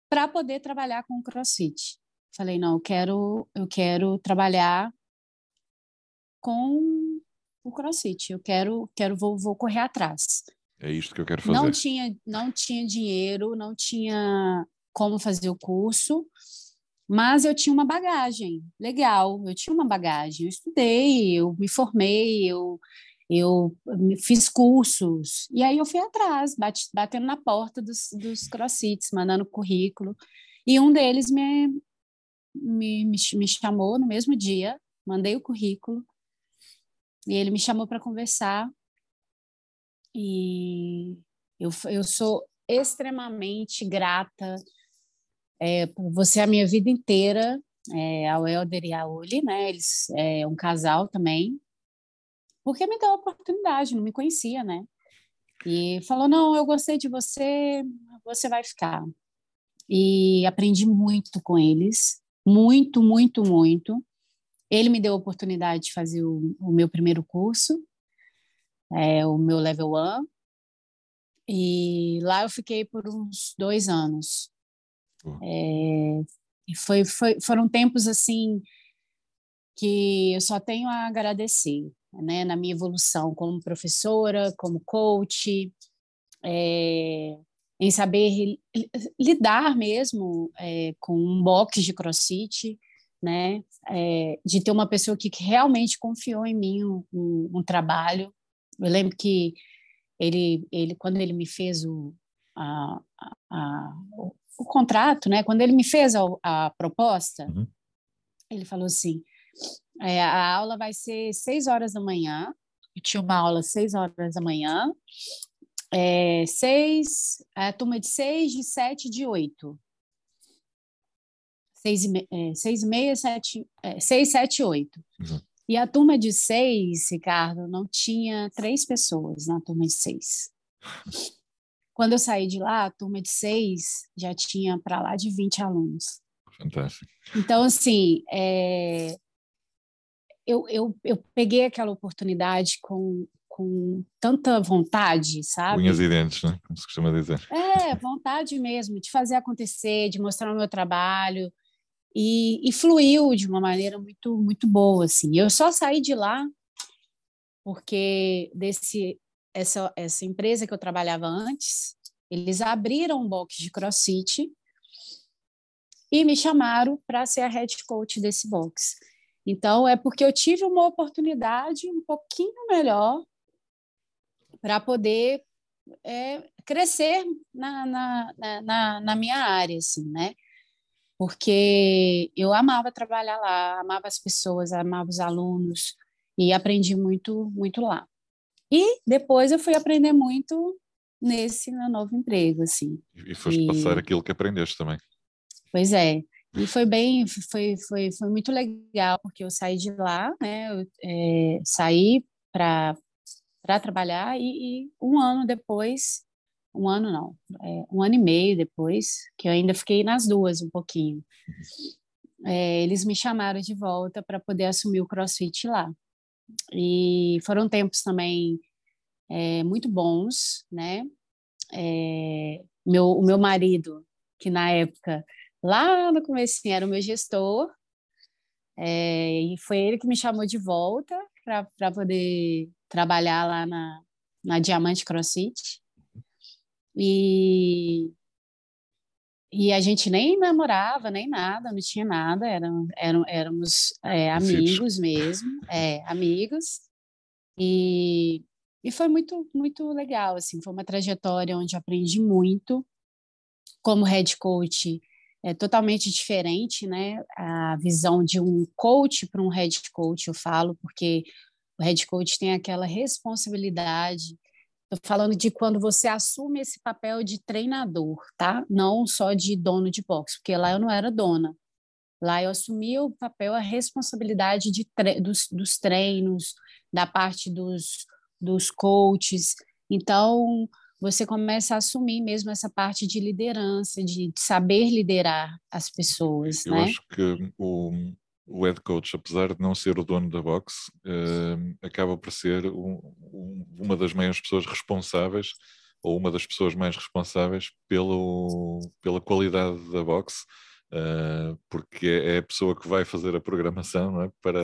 B: para poder trabalhar com o CrossFit. Falei, não, eu quero, eu quero trabalhar com o CrossFit. Eu quero, quero vou, vou correr atrás.
A: É isso que eu quero fazer.
B: Não tinha, não tinha dinheiro, não tinha como fazer o curso, mas eu tinha uma bagagem legal. Eu tinha uma bagagem. Eu estudei, eu me formei, eu eu fiz cursos, e aí eu fui atrás, bate, batendo na porta dos, dos crossfits, mandando currículo. E um deles me, me, me, me chamou no mesmo dia, mandei o currículo, e ele me chamou para conversar. E eu, eu sou extremamente grata é, por você a minha vida inteira, é, ao Helder e a Uli, né? Eles é um casal também, porque me deu a oportunidade, não me conhecia, né? E falou: não, eu gostei de você, você vai ficar. E aprendi muito com eles, muito, muito, muito. Ele me deu a oportunidade de fazer o, o meu primeiro curso, é, o meu level one, e lá eu fiquei por uns dois anos. É, foi, foi, foram tempos assim que eu só tenho a agradecer, né, na minha evolução como professora, como coach, é, em saber lidar mesmo é, com um box de crossfit, né, é, de ter uma pessoa que realmente confiou em mim um, um, um, trabalho. Eu lembro que ele, ele quando ele me fez o, a, a, o, o, contrato, né, quando ele me fez a, a proposta, uhum. ele falou assim, é, a aula vai ser seis horas da manhã. Eu tinha uma aula seis horas da manhã. É, seis, a turma de seis, de sete, de oito. Seis e, é, seis e meia, sete, é, seis, sete, oito. Uhum. E a turma de seis, Ricardo, não tinha três pessoas na turma de seis. Quando eu saí de lá, a turma de seis já tinha para lá de 20 alunos.
A: Fantástico.
B: Então, assim, é, eu, eu, eu peguei aquela oportunidade com, com tanta vontade, sabe?
A: Unhas e dentes, né? Como se costuma dizer.
B: É, vontade mesmo, de fazer acontecer, de mostrar o meu trabalho. E, e fluiu de uma maneira muito, muito boa, assim. Eu só saí de lá porque desse essa, essa empresa que eu trabalhava antes, eles abriram um box de crossfit e me chamaram para ser a head coach desse box. Então, é porque eu tive uma oportunidade um pouquinho melhor para poder é, crescer na, na, na, na, minha área, assim, né? Porque eu amava trabalhar lá, amava as pessoas, amava os alunos e aprendi muito, muito lá. E depois eu fui aprender muito nesse meu novo emprego, assim.
A: E foste e... passar aquilo que aprendeste também.
B: Pois é. E foi bem, foi, foi, foi muito legal, porque eu saí de lá, né? Eu, é, saí para trabalhar e, e, um ano depois, um ano não, é, um ano e meio depois, que eu ainda fiquei nas duas um pouquinho, é, eles me chamaram de volta para poder assumir o CrossFit lá. E foram tempos também é, muito bons, né? É, meu, o meu marido, que na época lá no começo era o meu gestor, é, e foi ele que me chamou de volta para poder trabalhar lá na, na Diamante CrossFit. E, e a gente nem namorava, nem nada, não tinha nada, eram, eram, éramos é, amigos mesmo, é, amigos. E, e foi muito, muito legal, assim, foi uma trajetória onde aprendi muito. Como head coach, é totalmente diferente, né? A visão de um coach para um head coach, eu falo, porque o head coach tem aquela responsabilidade. Estou falando de quando você assume esse papel de treinador, tá? Não só de dono de boxe, porque lá eu não era dona. Lá eu assumi o papel, a responsabilidade de tre dos, dos treinos, da parte dos, dos coaches. Então, você começa a assumir mesmo essa parte de liderança, de saber liderar as pessoas.
A: Eu
B: né?
A: acho que o, o head coach, apesar de não ser o dono da box, uh, acaba por ser um, um, uma das maiores pessoas responsáveis ou uma das pessoas mais responsáveis pelo, pela qualidade da box. Uh, porque é a pessoa que vai fazer a programação é? para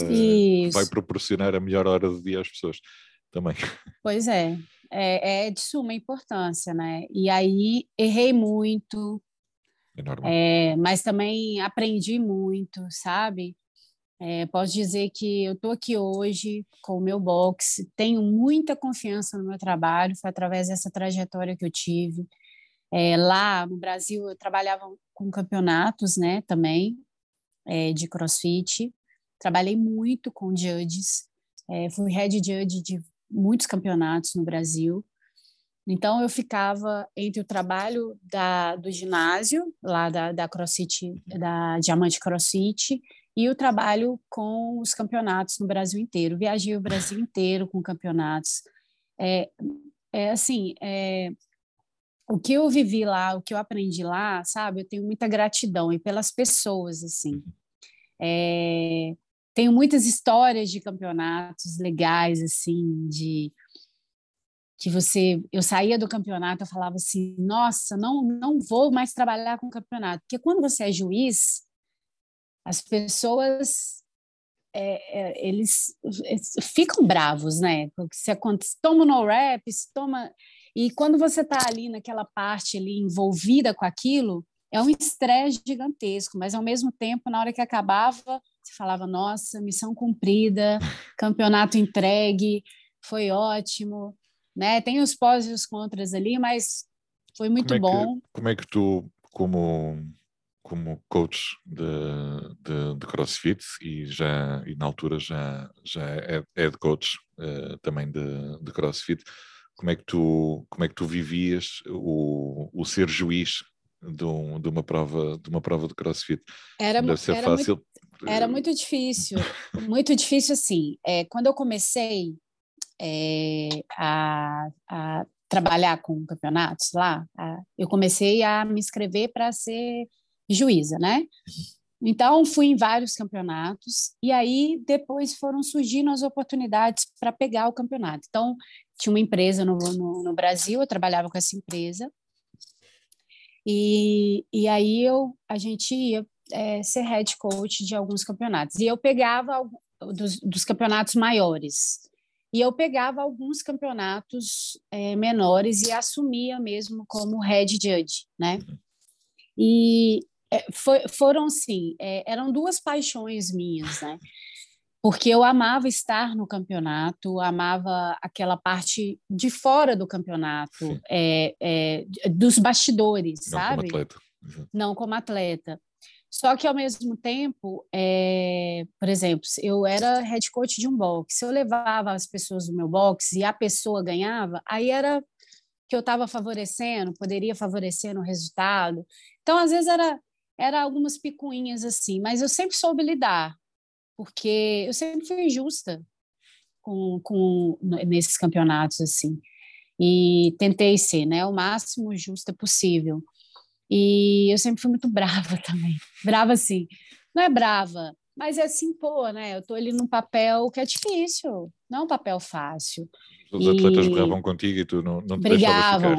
A: vai proporcionar a melhor hora do dia às pessoas também. *laughs*
B: Pois é, é, é de suma importância, né? E aí errei muito,
A: é
B: é, mas também aprendi muito, sabe? É, posso dizer que eu estou aqui hoje com o meu box, tenho muita confiança no meu trabalho, foi através dessa trajetória que eu tive. É, lá no Brasil eu trabalhava com campeonatos, né, também é, de CrossFit. Trabalhei muito com judges, é, fui head judge de muitos campeonatos no Brasil. Então, eu ficava entre o trabalho da, do ginásio, lá da, da CrossFit, da Diamante CrossFit, e o trabalho com os campeonatos no Brasil inteiro. Viajei o Brasil inteiro com campeonatos. É, é assim, é, o que eu vivi lá, o que eu aprendi lá, sabe? Eu tenho muita gratidão e pelas pessoas, assim. É, tenho muitas histórias de campeonatos legais, assim, de que você, eu saía do campeonato, eu falava assim, nossa, não, não vou mais trabalhar com campeonato, porque quando você é juiz, as pessoas é, é, eles, eles, ficam bravos, né? Porque se acontece, toma no rap, toma e quando você está ali naquela parte ali envolvida com aquilo, é um estresse gigantesco, mas ao mesmo tempo, na hora que acabava, você falava: nossa, missão cumprida, campeonato entregue, foi ótimo. Né? Tem os pós e os contras ali, mas foi muito
A: como
B: bom.
A: Que, como é que tu, como, como coach de, de, de CrossFit e já e na altura já, já é head coach uh, também de, de CrossFit, como é que tu, como é que tu vivias o, o ser juiz de, um, de, uma prova, de uma prova de CrossFit?
B: Era, Deve ser era fácil. Muito, era muito difícil, *laughs* muito difícil assim. É, quando eu comecei é, a, a, trabalhar com campeonatos lá, a, eu comecei a me inscrever para ser juíza, né? Então, fui em vários campeonatos, e aí depois foram surgindo as oportunidades para pegar o campeonato. Então, tinha uma empresa no, no, no Brasil, eu trabalhava com essa empresa, e, e aí eu, a gente ia é, ser head coach de alguns campeonatos. E eu pegava dos, dos campeonatos maiores. E eu pegava alguns campeonatos é, menores e assumia mesmo como head judge, né? E é, foi, foram, sim, é, eram duas paixões minhas, né? porque eu amava estar no campeonato, amava aquela parte de fora do campeonato, é, é, dos bastidores,
A: Não
B: sabe?
A: Como atleta.
B: Não como atleta. Só que, ao mesmo tempo, é, por exemplo, eu era head coach de um box. Se eu levava as pessoas do meu box e a pessoa ganhava, aí era que eu estava favorecendo, poderia favorecer no resultado. Então, às vezes, era, era algumas picuinhas assim, mas eu sempre soube lidar porque eu sempre fui injusta com, com nesses campeonatos assim e tentei ser, né, o máximo justa possível. E eu sempre fui muito *laughs* brava também, brava assim, não é brava, mas é assim, pô, né? Eu tô ali num papel que é difícil, não é um papel fácil.
A: Os e... atletas brigavam contigo e tu não, não te
B: brigavam,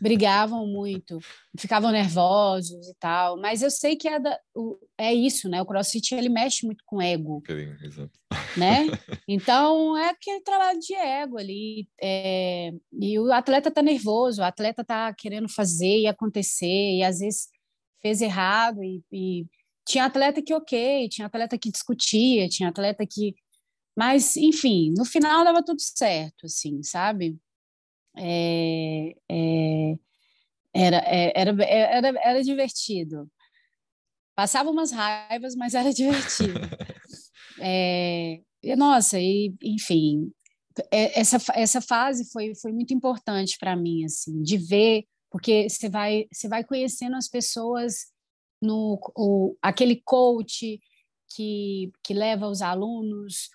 B: brigavam muito, ficavam nervosos e tal, mas eu sei que é, da, o, é isso, né? O CrossFit ele mexe muito com ego, né? *laughs* Então é aquele trabalho de ego ali, é, e o atleta tá nervoso, o atleta tá querendo fazer e acontecer e às vezes fez errado e, e tinha atleta que ok, tinha atleta que discutia, tinha atleta que mas, enfim, no final dava tudo certo, assim, sabe? É, é, era, é, era, era, era divertido. Passava umas raivas, mas era *laughs* divertido. é, nossa, e, enfim, é, essa, essa fase foi, foi muito importante para mim, assim, de ver, porque você vai, você vai conhecendo as pessoas no o, aquele coach que, que leva os alunos,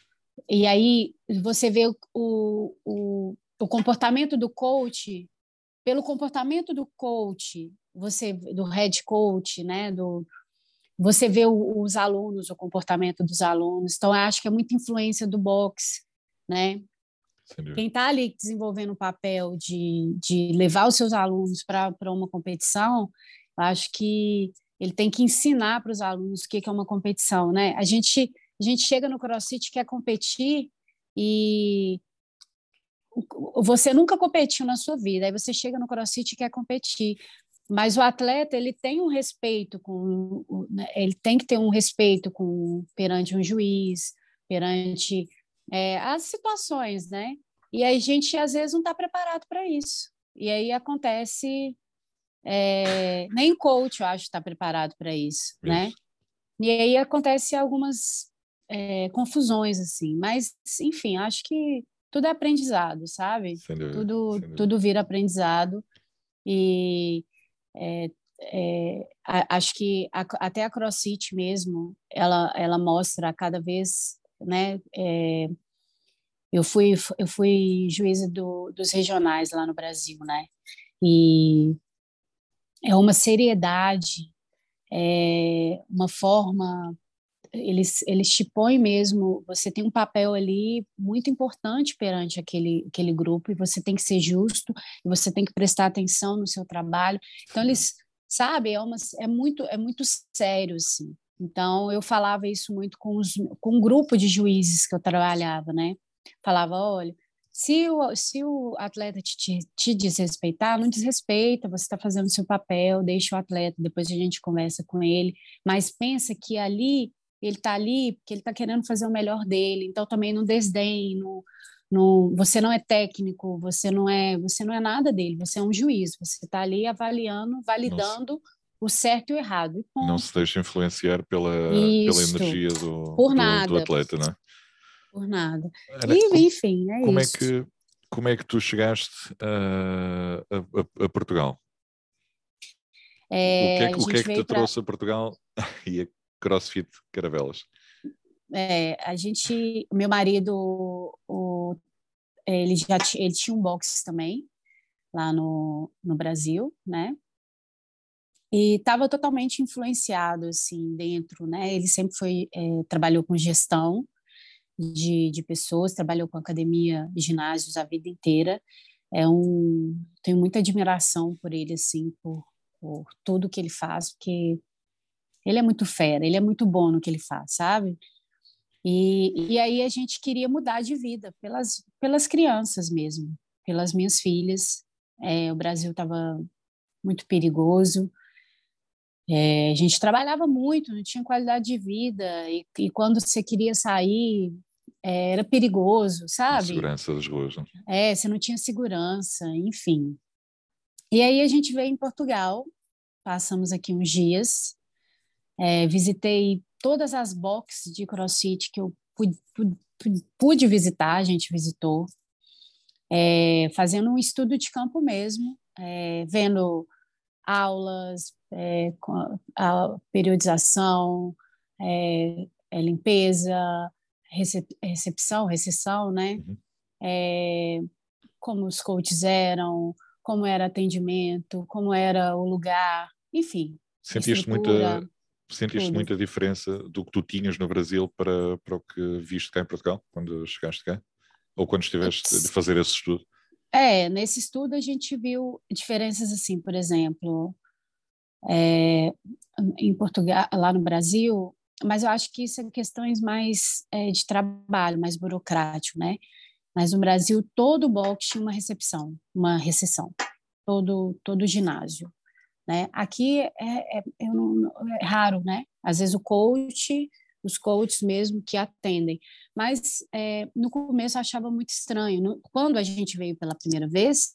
B: e aí você vê o, o, o comportamento do coach, pelo comportamento do coach, você do head coach, né, do você vê o, os alunos, o comportamento dos alunos. Então, acho que é muita influência do boxe, né? Quem está ali desenvolvendo o papel de, de levar os seus alunos para uma competição, acho que ele tem que ensinar para os alunos o que é uma competição, né? A gente, a gente chega no CrossFit quer competir e você nunca competiu na sua vida, aí você chega no CrossFit e quer competir. Mas o atleta, ele tem um respeito com, né, ele tem que ter um respeito com perante um juiz, perante é, as situações, né? E aí a gente às vezes não está preparado para isso. E aí acontece é, nem coach, eu acho, está preparado para isso, isso, né? E aí acontece algumas é, confusões, assim. Mas, enfim, acho que tudo é aprendizado, sabe? Dúvida, tudo, tudo vira aprendizado. E é, é, acho que a, até a CrossFit mesmo, ela, ela mostra cada vez, né? É, eu fui eu fui juíza do, dos regionais lá no Brasil, né? E é uma seriedade, é uma forma eles, eles te põem mesmo, você tem um papel ali muito importante perante aquele, aquele grupo, e você tem que ser justo, e você tem que prestar atenção no seu trabalho. Então, eles, sabe, é, uma, é, muito, é muito sério, assim. Então, eu falava isso muito com, os, com um grupo de juízes que eu trabalhava, né? Falava, olha, se o, se o atleta te, te desrespeitar, não desrespeita, você está fazendo seu papel, deixa o atleta, depois a gente conversa com ele, mas pensa que ali ele está ali porque ele está querendo fazer o melhor dele. Então também não desdém, no, no, você não é técnico, você não é, você não é nada dele. Você é um juiz. Você está ali avaliando, validando Nossa. o certo e o errado.
A: E não se deixa influenciar pela, pela energia do, Por do, nada. do atleta, não é?
B: Por nada. Ana, e, enfim, é
A: como
B: isso.
A: É que, como é que tu chegaste a, a, a Portugal? É, o que é, o que, é que te pra... trouxe a Portugal *laughs* CrossFit Caravelas?
B: É, a gente, meu marido, o, ele já ele tinha um box também lá no, no Brasil, né? E estava totalmente influenciado assim dentro, né? Ele sempre foi é, trabalhou com gestão de, de pessoas, trabalhou com academia, ginásios a vida inteira. É um tenho muita admiração por ele assim, por, por tudo que ele faz, porque ele é muito fera, ele é muito bom no que ele faz, sabe? E, e aí a gente queria mudar de vida pelas, pelas crianças mesmo, pelas minhas filhas. É, o Brasil estava muito perigoso. É, a gente trabalhava muito, não tinha qualidade de vida, e, e quando você queria sair, é, era perigoso, sabe?
A: segurança das ruas. Né?
B: É, você não tinha segurança, enfim. E aí a gente veio em Portugal, passamos aqui uns dias, é, visitei todas as boxes de CrossFit que eu pude, pude, pude visitar, a gente visitou, é, fazendo um estudo de campo mesmo, é, vendo aulas, é, a periodização, é, é, limpeza, recep recepção, recessão, né? Uhum. Como os coaches eram, como era atendimento, como era o lugar, enfim.
A: Sentiste muita, Sentiste Tudo. muita diferença do que tu tinhas no Brasil para, para o que viste cá em Portugal, quando chegaste cá? Ou quando estiveste de fazer esse estudo?
B: É, nesse estudo a gente viu diferenças assim, por exemplo, é, em Portugal, lá no Brasil, mas eu acho que isso é questões mais é, de trabalho, mais burocrático, né? Mas no Brasil, todo box tinha uma recepção, uma recessão, todo, todo ginásio. Né? Aqui é, é, é raro, né? Às vezes o coach, os coaches mesmo que atendem. Mas é, no começo eu achava muito estranho. Quando a gente veio pela primeira vez,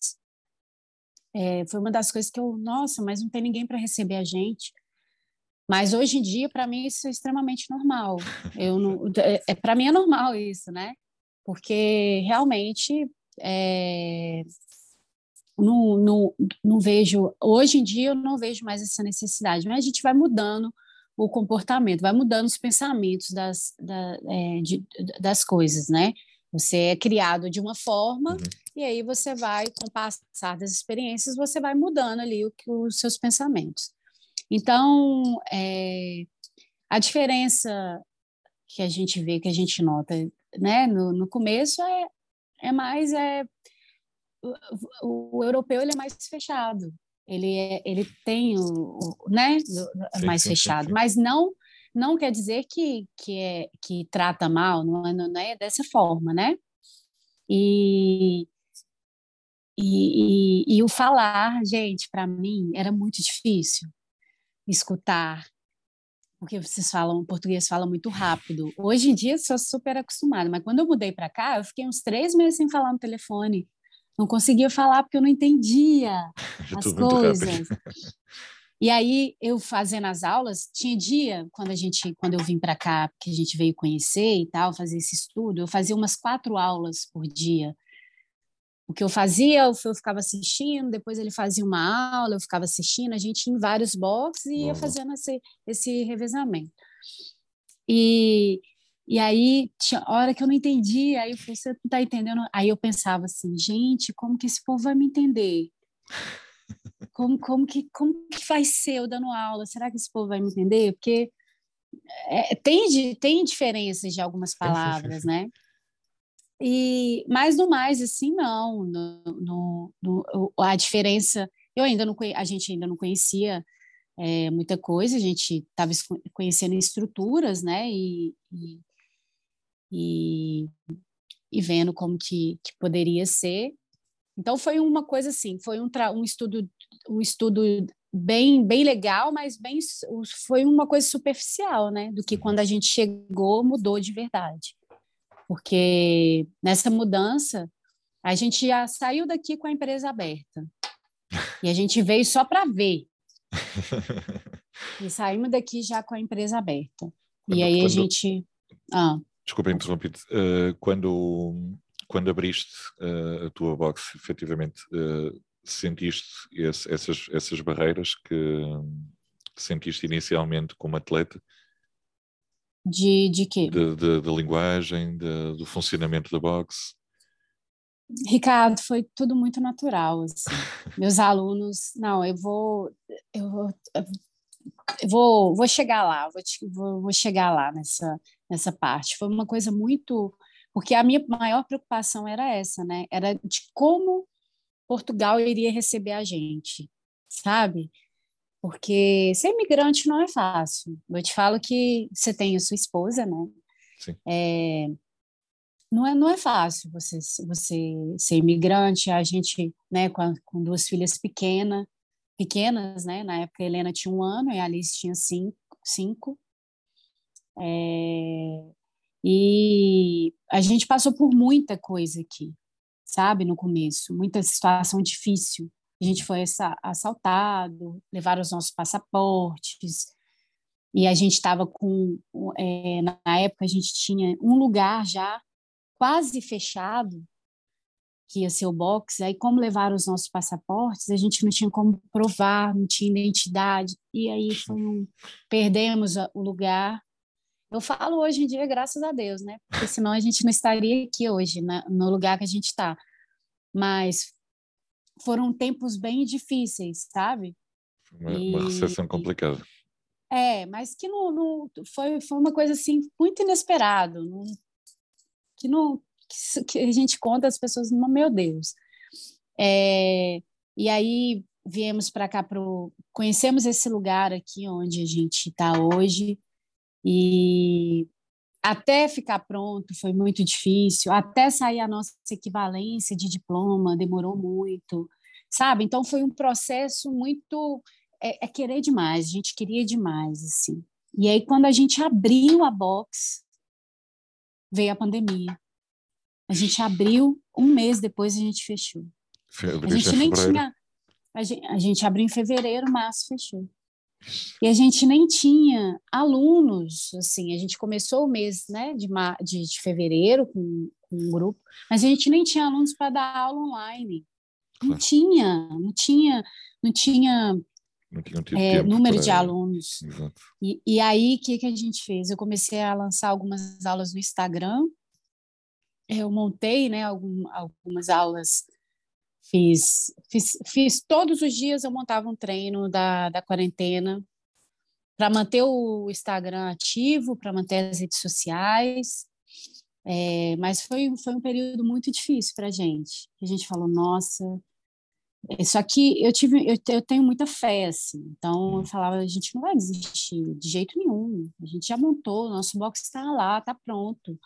B: é, foi uma das coisas que eu, nossa, mas não tem ninguém para receber a gente. Mas hoje em dia, para mim, isso é extremamente normal. Eu não, é, é para mim é normal isso, né? Porque realmente é, não, não, não vejo, hoje em dia eu não vejo mais essa necessidade, mas a gente vai mudando o comportamento, vai mudando os pensamentos das, da, é, de, das coisas, né? Você é criado de uma forma uhum. e aí você vai, com o passar das experiências, você vai mudando ali o, os seus pensamentos. Então, é, a diferença que a gente vê, que a gente nota, né, no, no começo é, é mais é, o, o, europeu ele é mais fechado, ele, é, ele tem o, o né, sim, mais sim, fechado, sim, mas não não quer dizer que, que, é, que trata mal, não é, não é dessa forma, né? E, e, e, e o falar, gente, para mim era muito difícil escutar, porque vocês falam, o português fala muito rápido. Hoje em dia sou super acostumada, mas quando eu mudei para cá, eu fiquei uns três meses sem falar no telefone não conseguia falar porque eu não entendia as coisas. E aí eu fazendo as aulas, tinha dia quando a gente, quando eu vim para cá, que a gente veio conhecer e tal, fazer esse estudo, eu fazia umas quatro aulas por dia. O que eu fazia, eu ficava assistindo, depois ele fazia uma aula, eu ficava assistindo, a gente em vários boxes e ia fazendo esse, esse revezamento. E, e aí, tinha hora que eu não entendia, aí eu falei, você não está entendendo? Aí eu pensava assim, gente, como que esse povo vai me entender? Como, como, que, como que vai ser eu dando aula? Será que esse povo vai me entender? Porque é, tem, tem diferenças de algumas palavras, né? E, mas no mais, assim, não. No, no, no, a diferença, eu ainda não a gente ainda não conhecia é, muita coisa, a gente estava conhecendo estruturas, né? E, e, e, e, vendo como que, que poderia ser. Então foi uma coisa assim, foi um, um estudo um estudo bem bem legal, mas bem foi uma coisa superficial, né? Do que uhum. quando a gente chegou mudou de verdade, porque nessa mudança a gente já saiu daqui com a empresa aberta *laughs* e a gente veio só para ver *laughs* e saímos daqui já com a empresa aberta quando, e aí quando... a gente
A: ah. Desculpa interromper. Uh, quando, quando abriste uh, a tua box, efetivamente, uh, sentiste esse, essas, essas barreiras que sentiste inicialmente como atleta?
B: De, de quê?
A: De linguagem, de, do funcionamento da box?
B: Ricardo, foi tudo muito natural. Assim. *laughs* Meus alunos, não, eu vou, eu vou, vou, vou chegar lá, vou, vou, vou chegar lá nessa, nessa parte. Foi uma coisa muito. Porque a minha maior preocupação era essa, né? Era de como Portugal iria receber a gente, sabe? Porque ser imigrante não é fácil. Eu te falo que você tem a sua esposa, né? Sim. É, não é, não é fácil você, você ser imigrante, a gente, né, com, a, com duas filhas pequenas, pequenas, né? Na época a Helena tinha um ano e a Alice tinha cinco. cinco. É, e a gente passou por muita coisa aqui, sabe, no começo, muita situação difícil. A gente foi assaltado, levaram os nossos passaportes, e a gente estava com, é, na época a gente tinha um lugar já quase fechado, que ia ser o box, aí como levaram os nossos passaportes, a gente não tinha como provar, não tinha identidade, e aí um, perdemos o lugar. Eu falo hoje em dia, graças a Deus, né? Porque senão a gente não estaria aqui hoje, né? no lugar que a gente está. Mas foram tempos bem difíceis, sabe?
A: Uma, e, uma recessão complicada.
B: É, mas que não, não, foi, foi uma coisa assim muito inesperado, não, que não que, que a gente conta as pessoas, meu Deus. É, e aí viemos para cá pro conhecemos esse lugar aqui onde a gente está hoje e até ficar pronto foi muito difícil, até sair a nossa equivalência de diploma demorou muito, sabe? Então foi um processo muito é, é querer demais, a gente queria demais assim. E aí quando a gente abriu a box veio a pandemia. A gente abriu, um mês depois a gente fechou. A gente nem tinha. A gente, a gente abriu em fevereiro, março fechou. E a gente nem tinha alunos, assim, a gente começou o mês né, de, de, de fevereiro com, com, um grupo, mas a gente nem tinha alunos para dar aula online. Não claro. tinha, não tinha, não tinha, não tinha é, número de alunos. E, e, aí, o que, que a gente fez? Eu comecei a lançar algumas aulas no Instagram, eu montei né, algum, algumas aulas, fiz, fiz, fiz todos os dias eu montava um treino da, da quarentena para manter o Instagram ativo, para manter as redes sociais. É, mas foi, foi um período muito difícil para a gente. A gente falou, nossa, só que eu tive, eu, eu, tenho muita fé, assim. Então eu falava, a gente não vai desistir de jeito nenhum. A gente já montou, nosso box está lá, está pronto.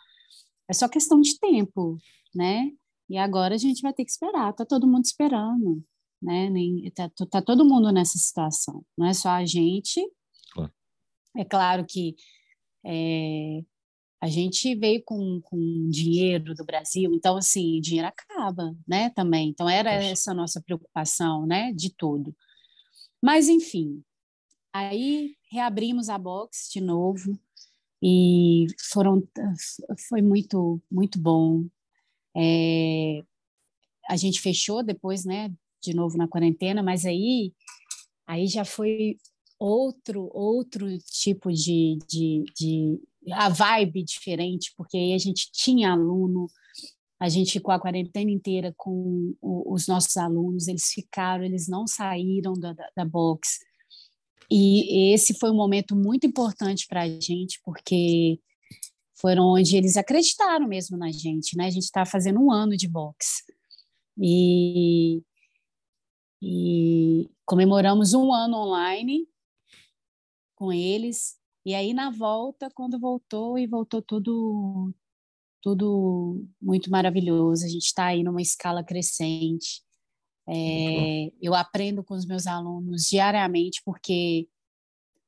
B: É só questão de tempo, né? E agora a gente vai ter que esperar, tá todo mundo esperando, né? Nem, tá, tá todo mundo nessa situação, não é só a gente. Claro. É claro que é, a gente veio com, com dinheiro do Brasil, então, assim, dinheiro acaba, né, também. Então, era Nossa. essa a nossa preocupação, né, de tudo. Mas, enfim, aí reabrimos a box de novo e foram, foi muito, muito bom. É, a gente fechou depois, né, de novo na quarentena, mas aí, aí já foi outro outro tipo de, de, de a vibe diferente, porque aí a gente tinha aluno, a gente ficou a quarentena inteira com os nossos alunos, eles ficaram, eles não saíram da, da, da box. E esse foi um momento muito importante para a gente, porque foram onde eles acreditaram mesmo na gente, né? A gente está fazendo um ano de boxe. E, e comemoramos um ano online com eles. E aí, na volta, quando voltou, e voltou tudo, tudo muito maravilhoso. A gente está aí numa escala crescente. É, eu aprendo com os meus alunos diariamente, porque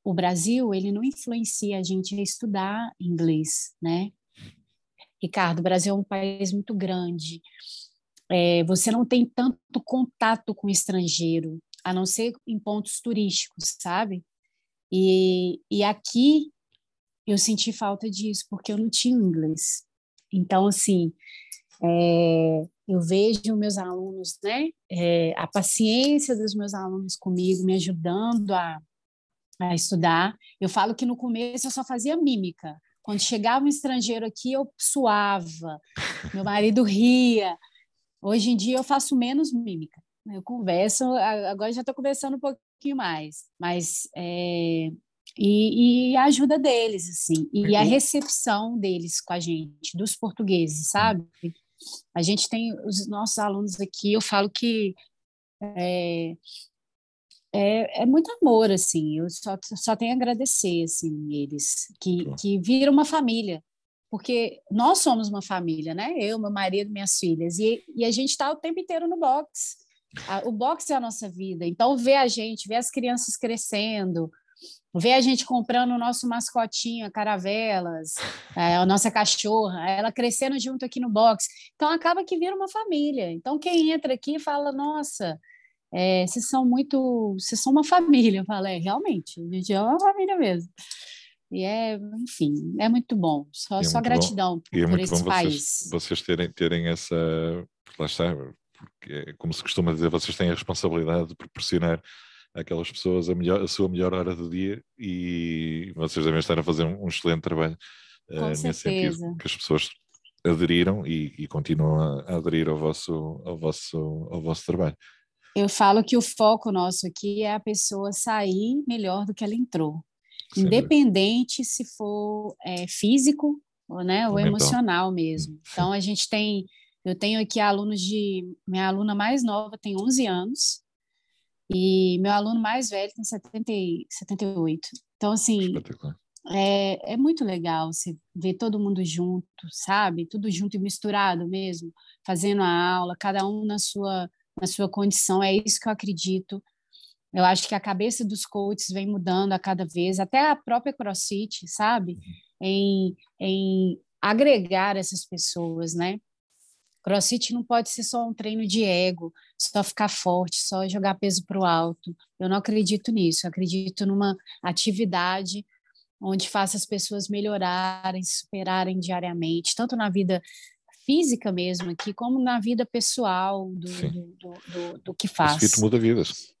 B: o Brasil ele não influencia a gente a estudar inglês, né? Ricardo, o Brasil é um país muito grande. É, você não tem tanto contato com o estrangeiro, a não ser em pontos turísticos, sabe? E, e aqui eu senti falta disso, porque eu não tinha inglês. Então, assim, é, eu vejo meus alunos, né, é, a paciência dos meus alunos comigo, me ajudando a, a estudar. Eu falo que no começo eu só fazia mímica. Quando chegava um estrangeiro aqui, eu suava, meu marido ria. Hoje em dia eu faço menos mímica. Eu converso, agora já estou conversando um pouquinho mais, mas é, e, e, a ajuda deles, assim, e a uhum. recepção deles com a gente, dos portugueses, sabe? A gente tem os nossos alunos aqui, eu falo que é, é, é muito amor, assim, eu só, só tenho a agradecer, assim, eles, que, que viram uma família, porque nós somos uma família, né? Eu, meu marido, minhas filhas, e, e a gente está o tempo inteiro no box. o box é a nossa vida, então ver a gente, ver as crianças crescendo, ver a gente comprando o nosso mascotinho, a Caravelas, *laughs* é, a nossa cachorra, ela crescendo junto aqui no box. Então acaba que vira uma família. Então quem entra aqui fala, nossa, é, vocês são muito, vocês são uma família. Eu falo, é, realmente, a gente é uma família mesmo. E é, enfim, é muito bom. Só, é só gratidão por,
A: e é
B: por
A: muito
B: esse
A: bom
B: país.
A: Vocês, vocês terem, terem essa, lá está, porque como se costuma dizer, vocês têm a responsabilidade de proporcionar aquelas pessoas a, melhor, a sua melhor hora do dia e vocês devem estar a fazer um, um excelente trabalho uh, nesse sentido, que as pessoas aderiram e, e continuam a, aderir ao vosso, ao, vosso, ao vosso trabalho.
B: Eu falo que o foco nosso aqui é a pessoa sair melhor do que ela entrou, Sem independente dúvida. se for é, físico ou, né, ou emocional mesmo. Sim. Então a gente tem, eu tenho aqui alunos de, minha aluna mais nova tem 11 anos, e meu aluno mais velho tem 70, 78. Então, assim, é, é muito legal você ver todo mundo junto, sabe? Tudo junto e misturado mesmo, fazendo a aula, cada um na sua, na sua condição. É isso que eu acredito. Eu acho que a cabeça dos coaches vem mudando a cada vez, até a própria CrossFit, sabe? Uhum. Em, em agregar essas pessoas, né? Crossfit não pode ser só um treino de ego, só ficar forte, só jogar peso para o alto. Eu não acredito nisso. Eu acredito numa atividade onde faça as pessoas melhorarem, superarem diariamente, tanto na vida física mesmo aqui, como na vida pessoal do, do, do, do, que faz.
A: Crossfit muda vidas.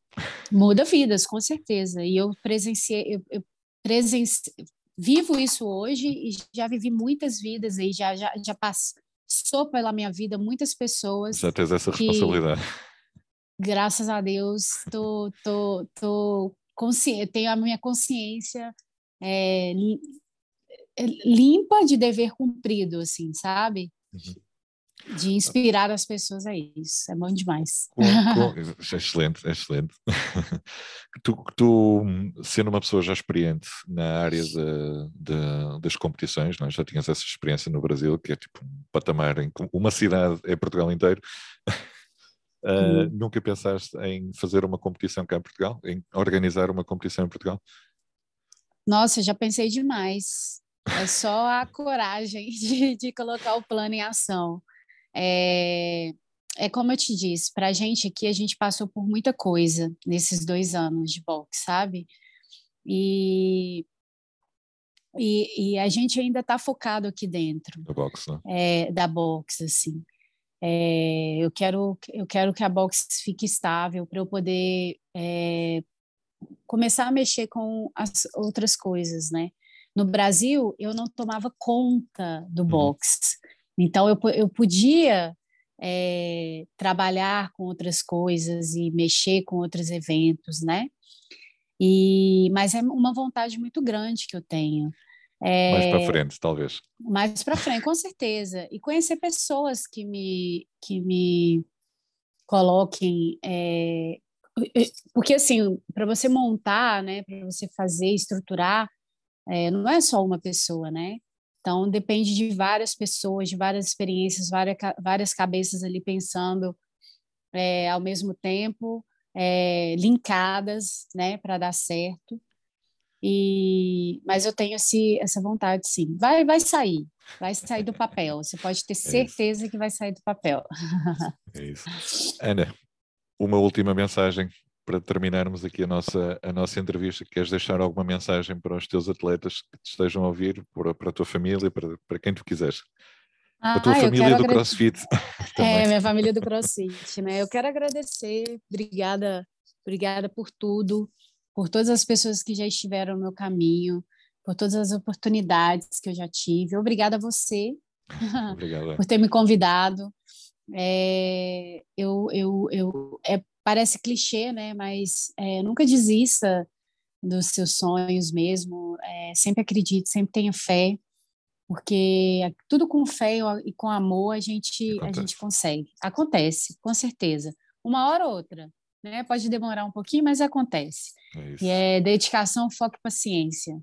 B: Muda vidas, com certeza. E eu presenciei, eu, eu presenci, vivo isso hoje e já vivi muitas vidas aí, já, já, já passei passou pela minha vida muitas pessoas.
A: Já tens essa responsabilidade.
B: graças a Deus, tô, tô, tô consciente, tenho a minha consciência é, limpa de dever cumprido, assim, sabe? Uhum de inspirar as pessoas a isso. É bom demais. Com,
A: com, *laughs* é excelente, é excelente. *laughs* tu, tu, sendo uma pessoa já experiente na área de, de, das competições, não? É? já tinhas essa experiência no Brasil, que é tipo um patamar em uma cidade é Portugal inteiro. *laughs* Uh, nunca pensaste em fazer uma competição cá em Portugal? Em organizar uma competição em Portugal?
B: Nossa, já pensei demais. É só a coragem de, de colocar o plano em ação. É, é como eu te disse, para a gente aqui, a gente passou por muita coisa nesses dois anos de boxe, sabe? E, e, e a gente ainda está focado aqui dentro.
A: Da boxe, né?
B: É, da boxe, assim. É, eu, quero, eu quero que a boxe fique estável para eu poder é, começar a mexer com as outras coisas, né? No Brasil, eu não tomava conta do uhum. boxe. Então, eu, eu podia é, trabalhar com outras coisas e mexer com outros eventos, né? E, mas é uma vontade muito grande que eu tenho.
A: É, mais para frente, talvez.
B: Mais para frente, com certeza. E conhecer pessoas que me, que me coloquem. É, porque, assim, para você montar, né, para você fazer, estruturar, é, não é só uma pessoa, né? Então, depende de várias pessoas, de várias experiências, várias, várias cabeças ali pensando é, ao mesmo tempo, é, linkadas, né, para dar certo. E, mas eu tenho esse, essa vontade, sim. Vai, vai sair, vai sair do papel. Você pode ter é certeza que vai sair do papel.
A: É isso. Ana, uma última mensagem para terminarmos aqui a nossa, a nossa entrevista, queres deixar alguma mensagem para os teus atletas que te estejam a ouvir, para, para a tua família, para, para quem tu quiseres? Ah, a tua família do CrossFit. *laughs* *laughs*
B: é, minha família do CrossFit, né? Eu quero agradecer, obrigada, obrigada por tudo, por todas as pessoas que já estiveram no meu caminho, por todas as oportunidades que eu já tive. Obrigada a você *laughs* por ter me convidado. É, eu, eu, eu, é parece clichê, né? Mas é, nunca desista dos seus sonhos mesmo. É, sempre acredite, sempre tenha fé, porque tudo com fé e com amor a gente a gente consegue. Acontece, com certeza. Uma hora ou outra, né? Pode demorar um pouquinho, mas acontece. É e é dedicação, foco e paciência.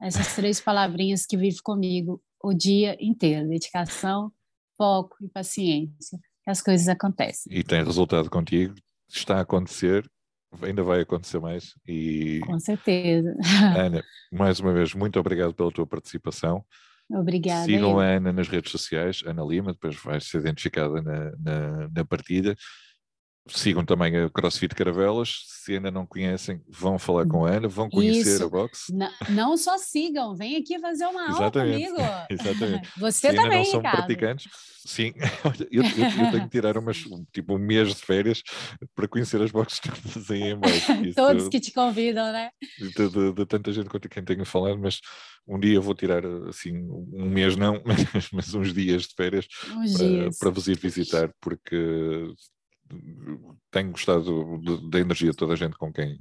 B: Essas três palavrinhas que vivem comigo o dia inteiro: dedicação, foco e paciência. As coisas acontecem.
A: E tem resultado contigo, está a acontecer, ainda vai acontecer mais. E,
B: Com certeza. *laughs*
A: Ana, mais uma vez, muito obrigado pela tua participação.
B: Obrigada.
A: Sigam a Ana nas redes sociais, Ana Lima, depois vai ser identificada na, na, na partida. Sigam também a CrossFit Caravelas. Se ainda não conhecem, vão falar com a Ana, vão conhecer Isso. a box.
B: Não, não, só sigam, vem aqui fazer uma aula comigo. *laughs*
A: Exatamente.
B: Você
A: Se
B: também,
A: ainda não
B: são
A: Ricardo. praticantes, sim, *laughs* eu, eu, eu, tenho que tirar umas, tipo um mês de férias para conhecer as boxes todas aí em baixo. *laughs*
B: Todos que te convidam, né?
A: De, de, de, tanta gente com quem tenho falado, mas um dia vou tirar assim, um mês não, mas, mas uns dias de férias para, para vos ir visitar, porque tenho gostado da energia de toda a gente com quem,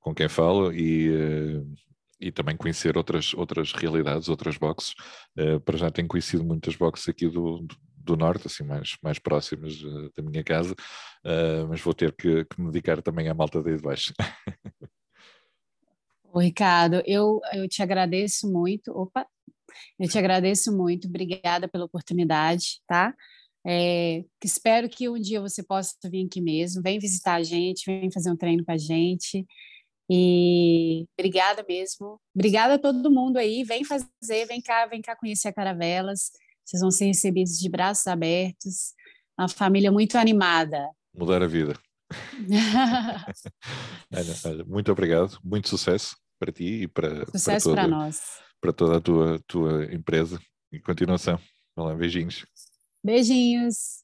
A: com quem falo e, uh, e também conhecer outras, outras realidades, outras boxes. Uh, para já tenho conhecido muitas boxes aqui do, do norte, assim, mais, mais próximas uh, da minha casa, mas vou ter que, que, me dedicar também à malta daí de baixo. *laughs*
B: Ricardo, eu, eu te agradeço muito. Opa, eu te agradeço muito, obrigada pela oportunidade, tá? É, espero que um dia você possa vir aqui mesmo, vem visitar a gente, vem fazer um treino com a gente. E obrigada mesmo. Obrigada a todo mundo aí. Vem fazer, vem cá, vem cá conhecer a Caravelas. Vocês vão ser recebidos de braços abertos. Uma família muito animada.
A: Mudar a vida. *laughs* Ana, muito obrigado, muito sucesso para ti e para,
B: sucesso para, toda, para nós.
A: Para toda a tua, tua empresa e continuação. Olá, beijinhos.
B: Beijinhos.